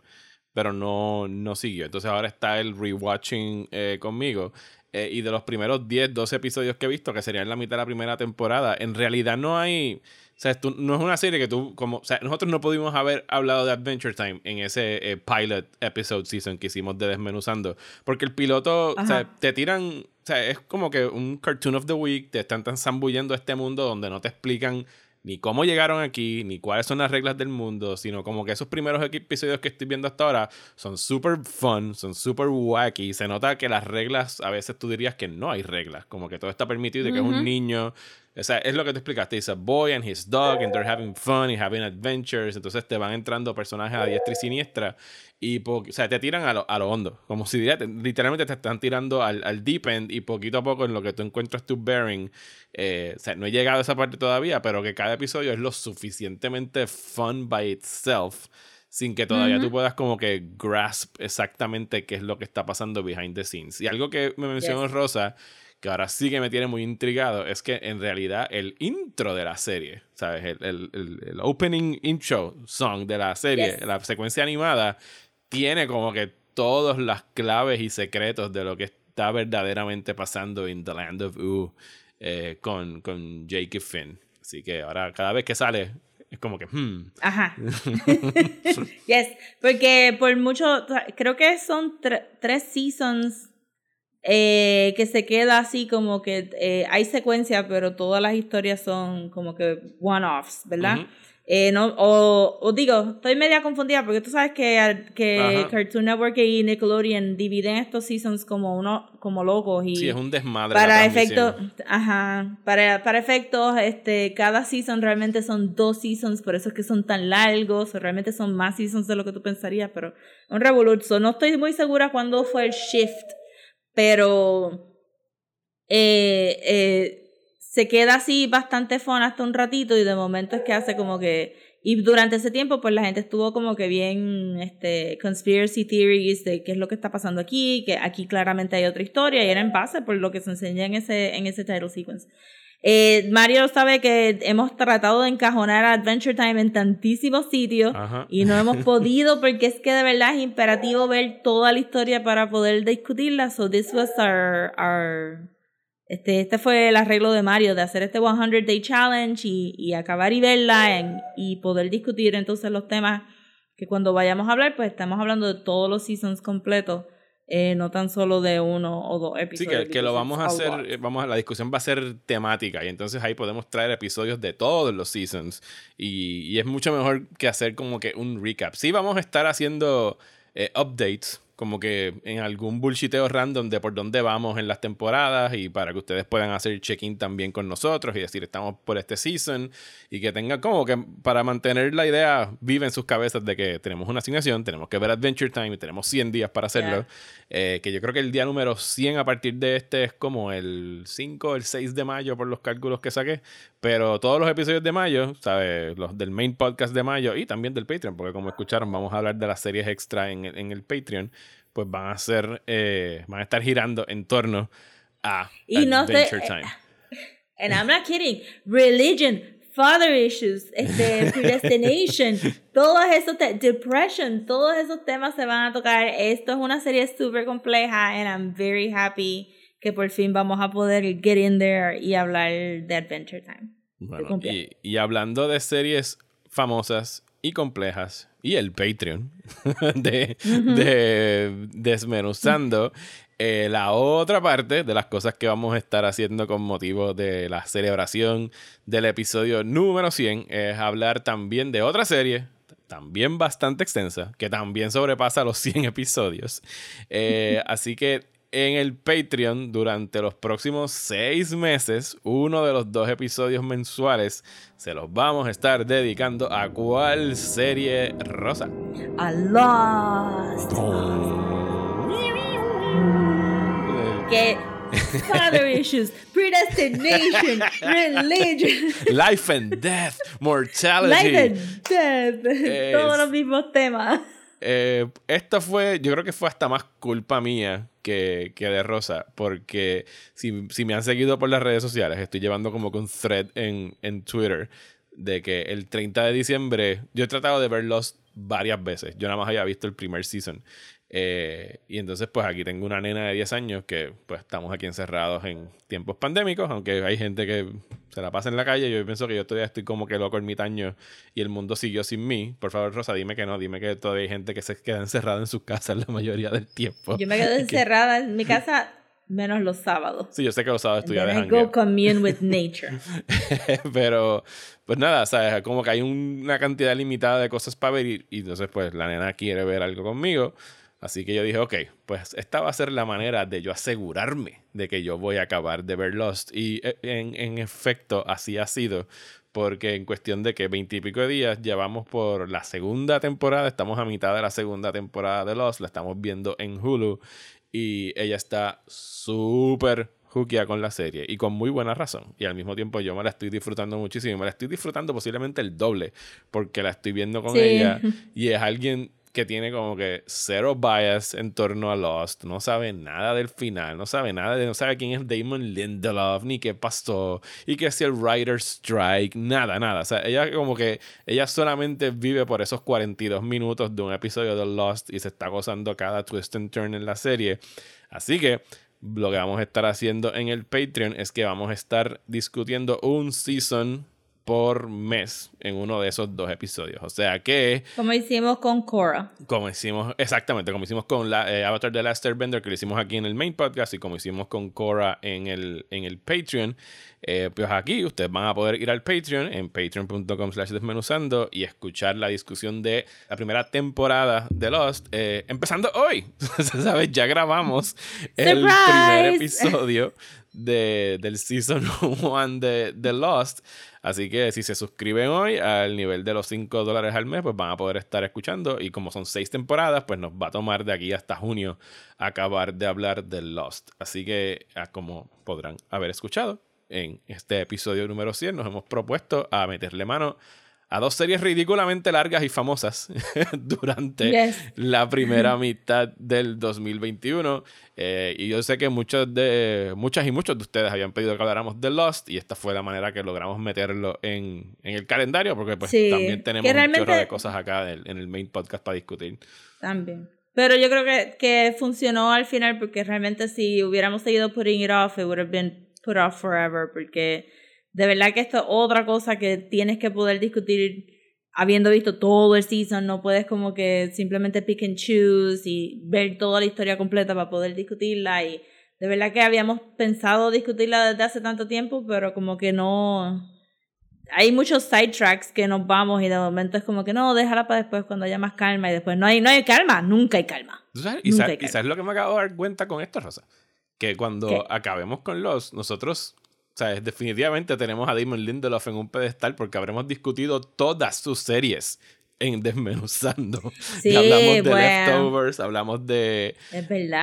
pero no, no siguió. Entonces ahora está el rewatching eh, conmigo. Eh, y de los primeros 10, 12 episodios que he visto, que serían la mitad de la primera temporada, en realidad no hay. O sea, tú, no es una serie que tú, como, o sea, nosotros no pudimos haber hablado de Adventure Time en ese eh, pilot episode season que hicimos de Desmenuzando, porque el piloto, o sea, te tiran, o sea, es como que un cartoon of the week, te están tan zambullendo este mundo donde no te explican ni cómo llegaron aquí, ni cuáles son las reglas del mundo, sino como que esos primeros episodios que estoy viendo hasta ahora son súper fun, son súper wacky. Se nota que las reglas, a veces tú dirías que no hay reglas, como que todo está permitido y que es un niño. O sea, es lo que te explicaste. Dice boy and his dog, and they're having fun and having adventures. Entonces te van entrando personajes a diestra y siniestra. Y, o sea, te tiran a lo, a lo hondo. Como si literalmente te están tirando al, al, deep end y poquito a poco en lo que tú encuentras tu bearing. Eh, o sea, no he llegado a esa parte todavía, pero que cada episodio es lo suficientemente fun by itself sin que todavía uh -huh. tú puedas como que grasp exactamente qué es lo que está pasando behind the scenes. Y algo que me mencionó yes. Rosa, que ahora sí que me tiene muy intrigado, es que en realidad el intro de la serie, ¿sabes? El, el, el, el opening intro song de la serie, yes. la secuencia animada, tiene como que todas las claves y secretos de lo que está verdaderamente pasando en The Land of Ooh eh, con, con Jake y Finn. Así que ahora cada vez que sale como que, hmm. Ajá. yes, porque por mucho, creo que son tre- tres seasons eh, que se queda así como que eh, hay secuencia, pero todas las historias son como que one-offs, ¿verdad? Ujú. Eh, no, o, o digo, estoy media confundida porque tú sabes que, que. Cartoon Network y Nickelodeon dividen estos seasons como uno, como locos y Sí, es un desmadre. para efectos, ajá, para, para efectos, este, cada season realmente son dos seasons, por eso es que son tan largos, o realmente son más seasons de lo que tú pensarías, pero un revoluzo. No estoy muy segura cuándo fue el shift, pero eh, eh, se queda así bastante fun hasta un ratito y de momento es que hace como que y durante ese tiempo pues la gente estuvo como que bien este conspiracy theories de qué es lo que está pasando aquí que aquí claramente hay otra historia y era en base por lo que se enseña en ese en ese title sequence eh, Mario sabe que hemos tratado de encajonar a Adventure Time en tantísimos sitios Ajá. y no hemos podido porque es que de verdad es imperativo ver toda la historia para poder discutirla. So this was our, our este, este fue el arreglo de Mario de hacer este 100 Day Challenge y, y acabar y verla en- y poder discutir entonces los temas que cuando vayamos a hablar, pues estamos hablando de todos los seasons completos, eh, no tan solo de uno o dos Sí, episodios. que, que lo vamos a hacer, eh, vamos a, la discusión va a ser temática y entonces ahí podemos traer episodios de todos los seasons y, y es mucho mejor que hacer como que un recap. Sí, vamos a estar haciendo eh, updates, como que en algún bullshiteo random de por dónde vamos en las temporadas y para que ustedes puedan hacer check-in también con nosotros y decir estamos por este season y que tengan como que para mantener la idea viva en sus cabezas de que tenemos una asignación, tenemos que ver Adventure Time y tenemos 100 días para hacerlo. Eh, que yo creo que el día número 100 a partir de este es como el 5 o el 6 de mayo por los cálculos que saqué. Pero todos los episodios de mayo, ¿sabes? Los del main podcast de mayo y también del Patreon, porque como escucharon, vamos a hablar de las series extra en, en el Patreon, pues van a ser, eh, van a estar girando en torno a Y no sé, Adventure eh, Time. And I'm not kidding. Religion, father issues, este, predestination, todos esos depression, todos esos temas se van a tocar. Esto es una serie súper compleja and I'm very happy que por fin vamos a poder get in there y hablar de Adventure Time. Bueno, y, y hablando de series famosas y complejas y el Patreon de, de Desmenuzando, eh, la otra parte de las cosas que vamos a estar haciendo con motivo de la celebración del episodio número 100 es hablar también de otra serie. También bastante extensa, que también sobrepasa los 100 episodios. Eh, así que en el Patreon durante los próximos seis meses, uno de los dos episodios mensuales se los vamos a estar dedicando a cuál serie rosa. A Lost. Que father issues, predestination, religion, Life and Death, Mortality. life and death. Es- Todos los mismos temas. Eh, esto fue, yo creo que fue hasta más culpa mía que, que de Rosa, porque si, si me han seguido por las redes sociales, estoy llevando como que un thread en, en Twitter de que el 30 de diciembre, yo he tratado de verlos varias veces, yo nada más había visto el primer season. Eh, y entonces pues aquí tengo una nena de 10 años que pues estamos aquí encerrados en tiempos pandémicos, aunque hay gente que se la pasa en la calle, yo pienso que yo todavía estoy como que loco ermitaño y el mundo siguió sin mí. Por favor, Rosa, dime que no, dime que todavía hay gente que se queda encerrada en sus casas la mayoría del tiempo. Yo me quedo Que- encerrada en mi casa menos los sábados. Sí, yo sé que los sábados And estudias de go commune with nature. Pero, pues nada, ¿sabes? Como que hay una cantidad limitada de cosas para ver y, y entonces pues la nena quiere ver algo conmigo. Así que yo dije, ok, pues esta va a ser la manera de yo asegurarme de que yo voy a acabar de ver Lost. Y eh, en, en efecto, así ha sido. Porque en cuestión de que veintipico de días llevamos por la segunda temporada, estamos a mitad de la segunda temporada de Lost, la estamos viendo en Hulu y ella está súper juquia con la serie y con muy buena razón. Y al mismo tiempo yo me la estoy disfrutando muchísimo. Me la estoy disfrutando posiblemente el doble porque la estoy viendo con Sí. ella y es alguien que tiene como que cero bias en torno a Lost, no sabe nada del final, no sabe nada de, no sabe quién es Damon Lindelof, ni qué pasó, y que si el writer's strike, nada, nada. O sea, ella como que, ella solamente vive por esos 42 minutos de un episodio de Lost y se está gozando cada twist and turn en la serie. Así que lo que vamos a estar haciendo en el Patreon es que vamos a estar discutiendo un season por mes en uno de esos dos episodios. O sea que, Como hicimos con Cora. como hicimos, exactamente, como hicimos con la, eh, Avatar de Last Airbender, que lo hicimos aquí en el main podcast, y como hicimos con Cora en el, en el Patreon, eh, pues aquí ustedes van a poder ir al Patreon en patreon.com slash desmenuzando y escuchar la discusión de la primera temporada de Lost, eh, empezando hoy. ¿Sabes? Ya grabamos el primer Surprise. episodio de, del Season 1 de, de Lost. Así que si se suscriben hoy al nivel de los 5 dólares al mes, pues van a poder estar escuchando. Y como son 6 temporadas, pues nos va a tomar de aquí hasta junio acabar de hablar de Lost. Así que, ah, como podrán haber escuchado, en este episodio número 100 nos hemos propuesto a meterle mano a dos series ridículamente largas y famosas durante Yes. la primera mitad del 2021. Eh, y yo sé que muchos de, muchas y muchos de ustedes habían pedido que habláramos de Lost y esta fue la manera que logramos meterlo en, en el calendario porque pues Sí, también tenemos un chorro de cosas acá del- en el main podcast para discutir. También. Pero yo creo que, que funcionó al final porque realmente si hubiéramos seguido putting it off, it would have been put off forever. Porque de verdad que esto es otra cosa que tienes que poder discutir habiendo visto todo el season. No puedes como que simplemente pick and choose y ver toda la historia completa para poder discutirla. Y de verdad que habíamos pensado discutirla desde hace tanto tiempo, pero como que no hay muchos sidetracks que nos vamos y de momento es como que no, déjala para después cuando haya más calma y después no hay, no hay calma, nunca hay calma. Y, Nunca sa- hay y sabes lo que me acabo de dar cuenta con esto, Rosa. Que cuando ¿Qué? acabemos con los, nosotros, ¿sabes? Definitivamente tenemos a Damon Lindelof en un pedestal porque habremos discutido todas sus series en Desmenuzando. Sí, hablamos de bueno. Leftovers, hablamos de,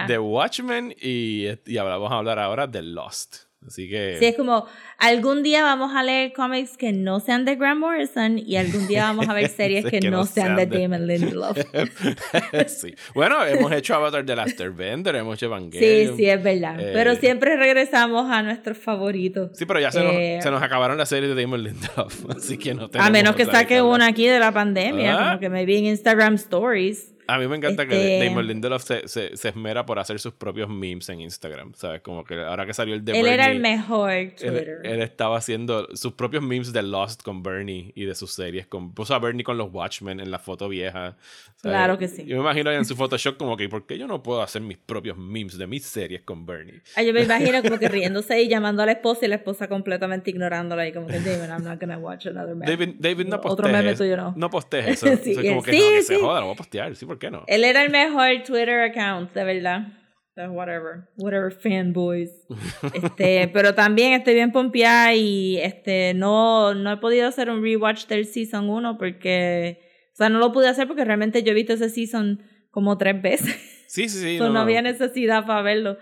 de Watchmen y, y hablamos a hablar ahora de Lost. Así que... Sí, es como algún día vamos a leer cómics que no sean de Grant Morrison y algún día vamos a ver series Sí, que, que no no sean sean de Damon Lindelof. sí. Bueno, hemos hecho Avatar de Last Airbender, hemos hecho Sí, Evangelion. sí, es verdad. Eh, Pero siempre regresamos a nuestros favoritos. Sí, pero ya se, Eh, nos, se nos acabaron las series de Damon Lindelof, así que no tenemos A menos que saque una aquí de la pandemia, Ah. como que me vi en Instagram Stories. A mí me encanta que Este- Damon Lindelof se, se, se esmera por hacer sus propios memes en Instagram, ¿sabes? Como que ahora que salió el de Él Bernie, era el mejor él, Twitter. él estaba haciendo sus propios memes de Lost con Bernie y de sus series. Con, puso a Bernie con los Watchmen en la foto vieja. ¿sabes? Claro que sí. Yo me imagino en su Photoshop como que, ¿por qué yo no puedo hacer mis propios memes de mis series con Bernie? Ah, yo me imagino como que riéndose y llamando a la esposa y la esposa completamente ignorándola y como que David, I'm not gonna watch another meme. David, David no Otro postees meme eso. tuyo no. No postees eso. Sí, Soy como que, sí, no, que se sí. joda, lo voy a postear. Sí, ¿por qué no? Él era el mejor Twitter account, de verdad. So, whatever, whatever fanboys. Este, pero también estoy bien pompeada y este no, no he podido hacer un rewatch del season 1 porque, o sea, no lo pude hacer porque realmente yo he visto ese season como tres veces. Sí, sí, sí. So, no, había necesidad para verlo.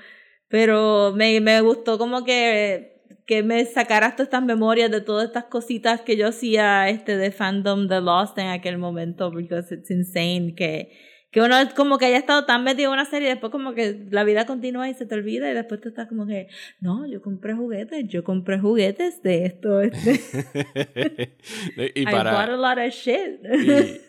Pero me, me gustó como que, que me sacaras todas estas memorias de todas estas cositas que yo hacía este, de fandom de Lost en aquel momento, porque it's insane que, que uno como que haya estado tan metido en una serie y después como que la vida continúa y se te olvida y después tú estás como que, no, yo compré juguetes, yo compré juguetes de esto, este. y I bought a para, lot of shit.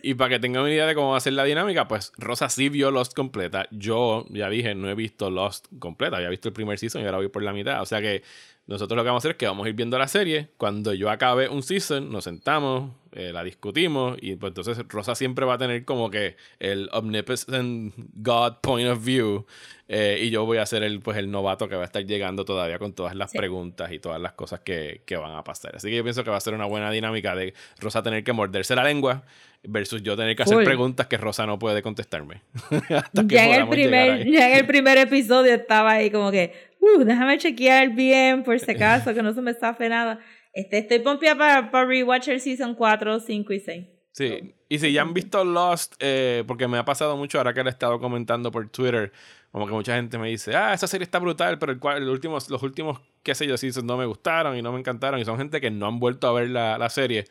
y, y para que tengan una idea de cómo va a ser la dinámica, pues Rosa sí vio Lost completa. Yo, ya dije, no he visto Lost completa. Había visto el primer season y ahora voy por la mitad. O sea que nosotros lo que vamos a hacer es que vamos a ir viendo la serie. Cuando yo acabe un season, nos sentamos, eh, la discutimos y pues entonces Rosa siempre va a tener como que el omnipotent God point of view eh, y yo voy a ser el, pues, el novato que va a estar llegando todavía con todas las Sí. preguntas y todas las cosas que, que van a pasar. Así que yo pienso que va a ser una buena dinámica de Rosa tener que morderse la lengua versus yo tener que hacer preguntas que Rosa no puede contestarme. Hasta que ya en, el primer, ya en el primer episodio estaba ahí como que, uh, déjame chequear bien por si acaso, que no se me zafe nada. Este, estoy pompeada para, para rewatch el season 4, 5 y 6. Sí, y si ya han visto Lost, eh, porque me ha pasado mucho ahora que le he estado comentando por Twitter, como que mucha gente me dice, ah, esa serie está brutal, pero el, el últimos, los últimos, qué sé yo, seasons no me gustaron y no me encantaron, y son gente que no han vuelto a ver la, la serie.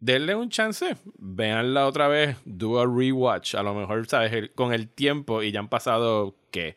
Denle un chance, véanla otra vez, do a rewatch, a lo mejor, ¿sabes? El- con el tiempo, y ya han pasado, ¿qué?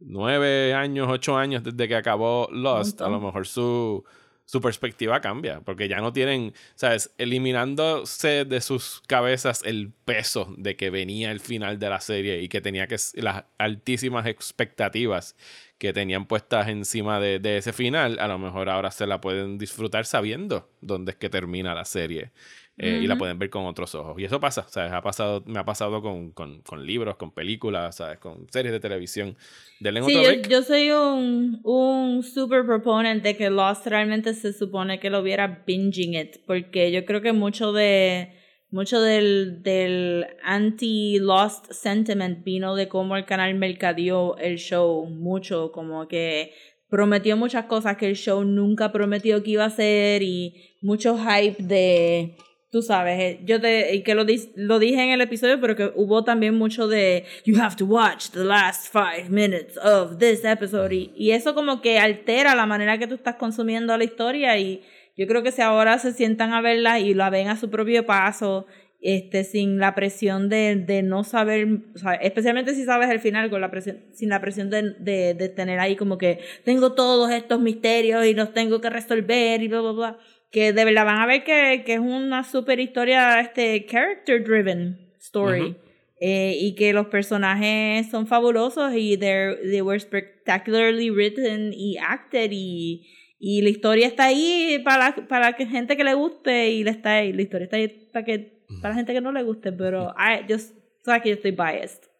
Nueve años, ocho años desde que acabó Lost, a lo mejor su, su perspectiva cambia, porque ya no tienen, ¿sabes? Eliminándose de sus cabezas el peso de que venía el final de la serie y que tenía que las altísimas expectativas que tenían puestas encima de, de ese final, a lo mejor ahora se la pueden disfrutar sabiendo dónde es que termina la serie. Eh, y la pueden ver con otros ojos. Y eso pasa, ¿sabes? Ha pasado, me ha pasado con, con, con libros, con películas, ¿sabes? Con series de televisión. Denle Sí, otro yo, soy un, un super proponent de que Lost realmente se supone que lo viera binging it, porque yo creo que mucho de mucho del, del anti-Lost sentiment vino de cómo el canal mercadeó el show, mucho, como que prometió muchas cosas que el show nunca prometió que iba a hacer y mucho hype de tú sabes, eh, yo te, y que lo, di- lo dije en el episodio, pero que hubo también mucho de, you have to watch the last five minutes of this episode, y, y eso como que altera la manera que tú estás consumiendo la historia, y yo creo que si ahora se sientan a verla y la ven a su propio paso, este, sin la presión de, de no saber, o sea, especialmente si sabes el final, con la presión, sin la presión de, de, de tener ahí como que tengo todos estos misterios y los tengo que resolver y bla, bla, bla que de verdad van a ver que, que es una super historia, este, character driven story. Ujú. Eh, y que los personajes son fabulosos y they were spectacularly written y acted y, y la historia está ahí para, para que gente que le guste y la, está ahí, la historia está ahí para, que, para la gente que no le guste, pero I just, sabes que yo estoy biased.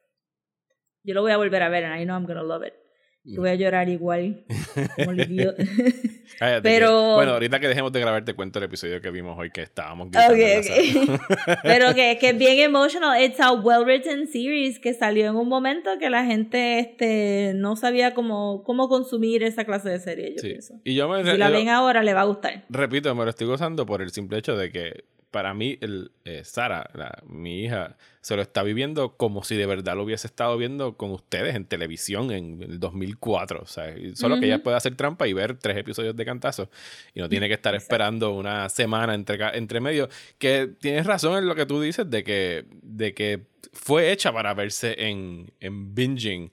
Yo lo voy a volver a ver and I know I'm gonna love it. Yo voy a llorar igual. Como. Cállate, pero- que- bueno, ahorita que dejemos de grabar, te cuento el episodio que vimos hoy que estábamos Ok, gritando en la sala. ok. Pero que, que es bien emotional. It's a well written series que salió en un momento que la gente este, no sabía cómo, cómo consumir esa clase de serie, yo Sí. pienso. Y yo me Si la yo- ven ahora, le va a gustar. repito, me lo estoy gozando por el simple hecho de que para mí, el, eh, Sara, la- mi hija, se lo está viviendo como si de verdad lo hubiese estado viendo con ustedes en televisión en el 2004. O sea, solo que ella puede hacer trampa y ver tres episodios de cantazo y no tiene que estar Exacto. esperando una semana entre, entre medio. Que tienes razón en lo que tú dices de que, de que fue hecha para verse en, en binging.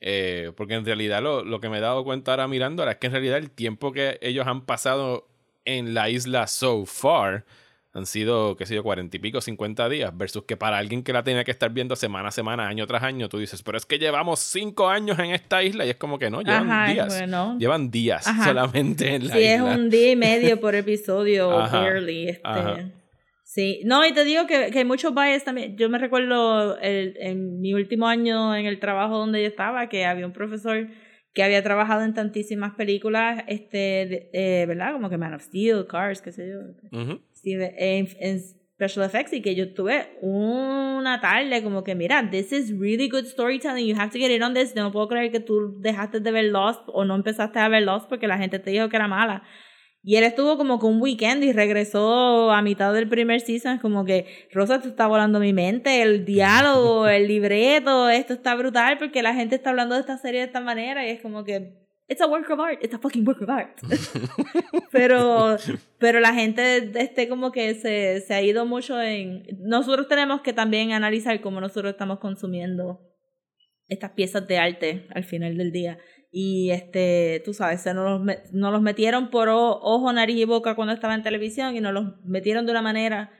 Eh, porque en realidad lo, lo que me he dado cuenta ahora mirándola es que en realidad el tiempo que ellos han pasado en la isla so far han sido, qué sé yo, cuarenta y pico, 50 días, versus que para alguien que la tenía que estar viendo semana a semana, año tras año, tú dices, pero es que llevamos cinco años en esta isla y es como que no, llevan Ajá, días. bueno. Llevan días Ajá. solamente en la Sí, es isla. un día y medio por episodio, Ajá, barely. Este. Sí, no, y te digo que, que hay muchos bias también. Yo me recuerdo el, en mi último año en el trabajo donde yo estaba, que había un profesor que había trabajado en tantísimas películas, este, eh, ¿verdad? Como que Man of Steel, Cars, qué sé yo. Sí, en, en special effects y que yo tuve una tarde como que mira this is really good storytelling. You have to get in on this. No puedo creer que tú dejaste de ver Lost o no empezaste a ver Lost porque la gente te dijo que era mala y él estuvo como que un weekend y regresó a mitad del primer season como que Rosa te está volando mi mente el diálogo el libreto esto está brutal porque la gente está hablando de esta serie de esta manera y es como que it's a work of art it's a fucking work of art. Pero pero la gente este como que se, se ha ido mucho en nosotros tenemos que también analizar cómo nosotros estamos consumiendo estas piezas de arte al final del día. Y este tú sabes se nos nos los metieron por ojo nariz y boca cuando estaba en televisión y nos los metieron de una manera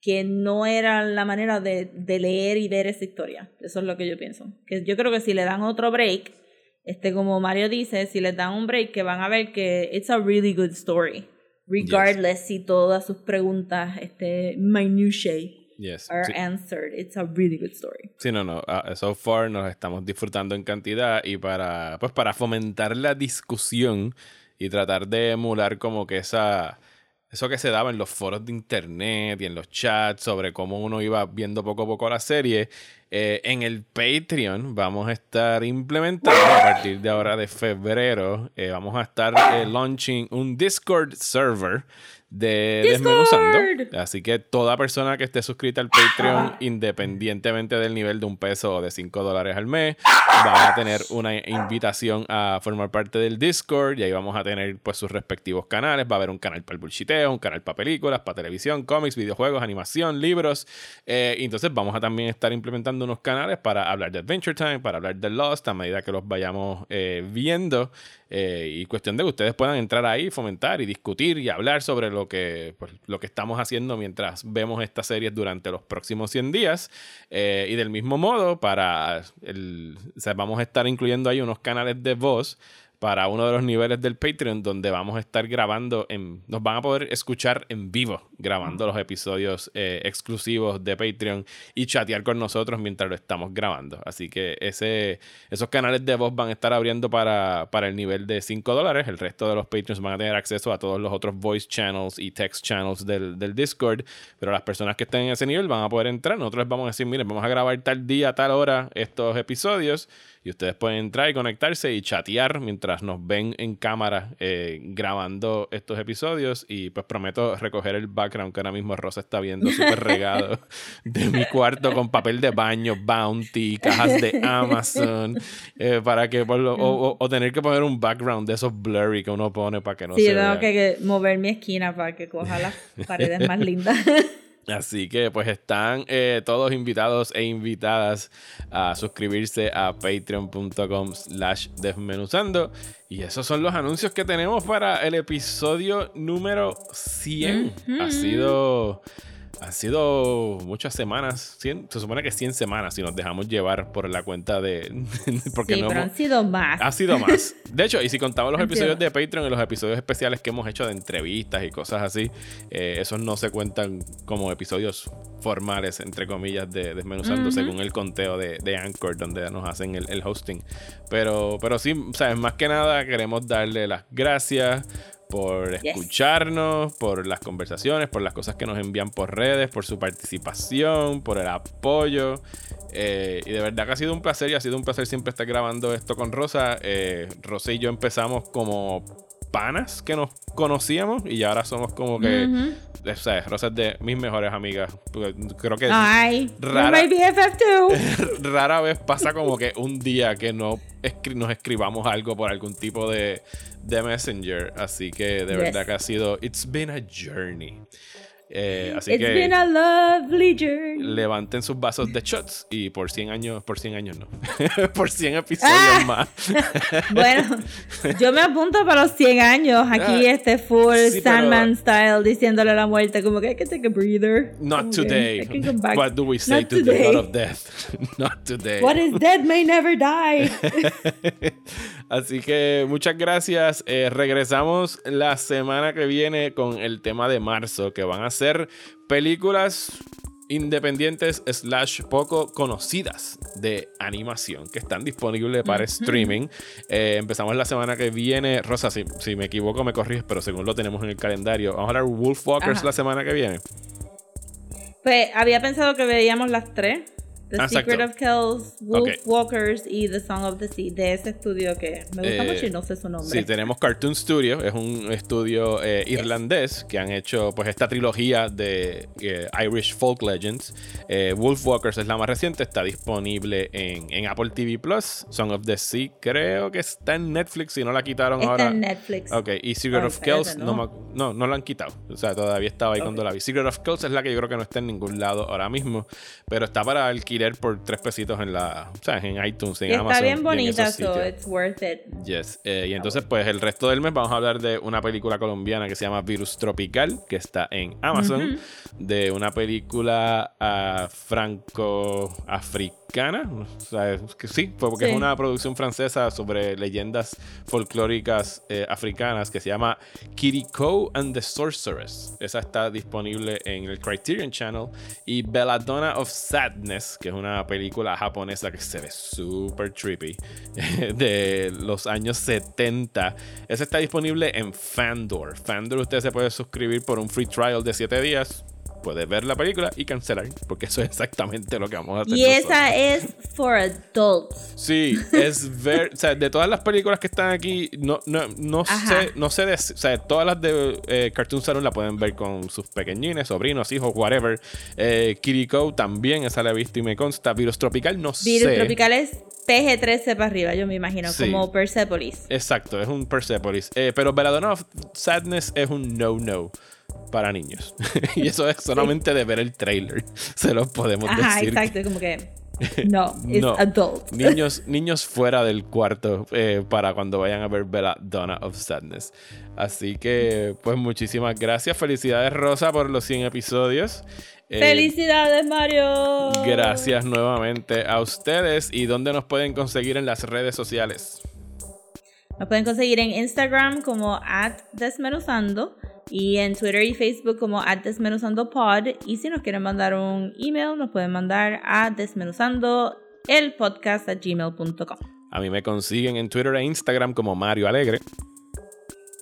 que no era la manera de, de leer y ver esa historia. Eso es lo que yo pienso. Que yo creo que si le dan otro break este como Mario dice si les dan un break que van a ver que it's a really good story regardless si todas sus preguntas este minutiae Yes. are Sí. answered it's a really good story Sí, no, no. ah, so far nos estamos disfrutando en cantidad y para, pues, para fomentar la discusión y tratar de emular como que esa, eso que se daba en los foros de internet y en los chats sobre cómo uno iba viendo poco a poco la serie, eh, en el Patreon vamos a estar implementando a partir de ahora de febrero, eh, vamos a estar eh, launching un Discord server de Desmenuzando. Así que toda persona que esté suscrita al Patreon, independientemente del nivel de un peso o de 5 dólares al mes, va a tener una invitación a formar parte del Discord y ahí vamos a tener pues sus respectivos canales. Va a haber un canal para el bullshiteo, un canal para películas, para televisión, cómics, videojuegos, animación, libros. Eh, entonces vamos a también estar implementando unos canales para hablar de Adventure Time, para hablar de Lost a medida que los vayamos eh, viendo. Eh, y cuestión de que ustedes puedan entrar ahí, fomentar y discutir y hablar sobre lo que, pues, lo que estamos haciendo mientras vemos estas series durante los próximos 100 días. Eh, y del mismo modo, para el, vamos a estar incluyendo ahí unos canales de voz para uno de los niveles del Patreon donde vamos a estar grabando, en, nos van a poder escuchar en vivo grabando los episodios eh, exclusivos de Patreon y chatear con nosotros mientras lo estamos grabando. Así que ese, esos canales de voz van a estar abriendo para, para el nivel de 5 dólares. El resto de los Patreons van a tener acceso a todos los otros voice channels y text channels del, del Discord. Pero las personas que estén en ese nivel van a poder entrar. Nosotros les vamos a decir, miren, vamos a grabar tal día, tal hora estos episodios. Y ustedes pueden entrar y conectarse y chatear mientras nos ven en cámara eh, grabando estos episodios. Y pues prometo recoger el background que ahora mismo Rosa está viendo súper regado de mi cuarto con papel de baño, Bounty, cajas de Amazon. eh, para que por lo- o, tener que poner un background de esos blurry que uno pone para que no sí, se yo tengo vea. que mover mi esquina para que coja las paredes más lindas. Así que pues están eh, todos invitados e invitadas a suscribirse a patreon.com slash desmenuzando. Y esos son los anuncios que tenemos para el episodio número 100. Ha sido... Ha sido muchas semanas, 100, se supone que 100 semanas si nos dejamos llevar por la cuenta de... porque sí, no pero hemos- han sido más. ha sido más. De hecho, y si contamos los episodios de Patreon y los episodios especiales que hemos hecho de entrevistas y cosas así, eh, esos no se cuentan como episodios formales, entre comillas, de Desmenuzando, según el conteo de, de Anchor, donde nos hacen el, el hosting. Pero, pero sí, ¿sabes? Más que nada queremos darle las gracias por escucharnos, por las conversaciones, por las cosas que nos envían por redes, por su participación, por el apoyo. Eh, y de verdad que ha sido un placer y ha sido un placer siempre estar grabando esto con Rosa. Eh, Rosa y yo empezamos como panas que nos conocíamos y ahora somos como que, Ujú. o sea, Rosa es de mis mejores amigas. Creo que Ay, rara- rara vez pasa como que un día que no escri- nos escribamos algo por algún tipo de, de messenger. Así que de Yes. verdad que ha sido, it's been a journey. Eh, así It's que been a lovely journey. levanten sus vasos de shots y por 100 años, por 100 años no, por 100 episodios Ah. más. Bueno, yo me apunto para los 100 años. Aquí Ah, este full sí, pero- Sandman style diciéndole a la muerte como que hay que take a breather. Not que today. What do we say Not to the today. God of death? Not today. What is dead may never die. Así que muchas gracias. Eh, regresamos la semana que viene con el tema de marzo, que van a ser películas independientes slash poco conocidas de animación que están disponibles para streaming. Eh, empezamos la semana que viene. Rosa, si, si me equivoco me corriges, pero según lo tenemos en el calendario, vamos a hablar Wolfwalkers Ajá. la semana que viene. Pues había pensado que veíamos las tres. The Ah, Secret exacto. of Kells, Wolf Ok. Walkers y The Song of the Sea, de ese estudio que me gusta Eh, mucho y no sé su nombre. Sí, tenemos Cartoon Studio, es un estudio eh, irlandés que han hecho pues esta trilogía de eh, Irish Folk Legends. Eh, Wolfwalkers es la más reciente, está disponible en, en Apple TV Plus. Song of the Sea creo que está en Netflix, si no la quitaron Está ahora. en Netflix. Ok, y Secret Oh, of Kells no. ¿no? no, no la han quitado. O sea, todavía estaba ahí cuando la vi. Secret of Kells es la que yo creo que no está en ningún lado ahora mismo. Pero está para alquiler por tres pesitos en la. O sea, en iTunes, en Y Amazon. está bien en bonita, so it's worth it. Yes. Eh, y entonces, pues el resto del mes vamos a hablar de una película colombiana que se llama Virus Tropical, que está en Amazon, de una película ah, franco-africana. O sea, es que sí, fue porque Sí. es una producción francesa sobre leyendas folclóricas eh, africanas que se llama Kiriko and the Sorceress. Esa está disponible en el Criterion Channel. Y Belladonna of Sadness, que es una película japonesa que se ve súper trippy, de los años 70. Esa está disponible en Fandor. Fandor usted se puede suscribir por un free trial de 7 días. Puede ver la película y cancelar, porque eso es exactamente lo que vamos a hacer. Y nosotros. esa es for adults. Sí, es ver, o sea, de todas las películas que están aquí, no, no, no Ajá. sé, no sé, de- o sea, todas las de eh, Cartoon Saloon la pueden ver con sus pequeñines, sobrinos, hijos, whatever. Eh, Kiriko también, esa la he visto y me consta. Virus Tropical, no Virus sé. Tropical es PG-13 para arriba, yo me imagino, Sí. como Persepolis. Exacto, es un Persepolis. Eh, pero Belladonna of Sadness es un no-no para niños. y eso es solamente de ver el trailer. Se los podemos Ajá, decir. exacto, como que No, No. adult. Niños, niños fuera del cuarto eh, para cuando vayan a ver Bella Donna of Sadness. Así que, pues muchísimas gracias. Felicidades, Rosa, por los 100 episodios. Eh, ¡Felicidades, Mario! Gracias nuevamente a ustedes. ¿Y dónde nos pueden conseguir en las redes sociales? Nos pueden conseguir en Instagram como at desmenuzando y en Twitter y Facebook como at desmenuzandopod. Y si nos quieren mandar un email, nos pueden mandar a desmenuzando el podcast a gmail.com. A mí me consiguen en Twitter e Instagram como Mario Alegre.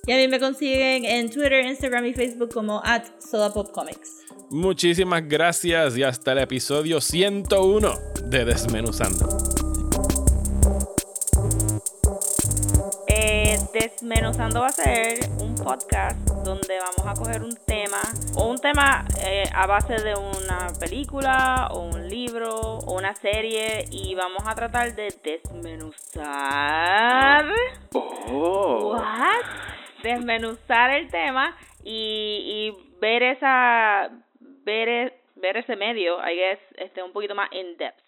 Y a mí me consiguen en Twitter, Instagram y Facebook como at sodapopcomics. Muchísimas gracias y hasta el episodio 101 de Desmenuzando. Desmenuzando va a ser un podcast donde vamos a coger un tema o un tema eh, a base de una película o un libro o una serie y vamos a tratar de desmenuzar. What? Desmenuzar el tema y, y ver esa ver, e- ver ese medio, I guess, este un poquito más in depth.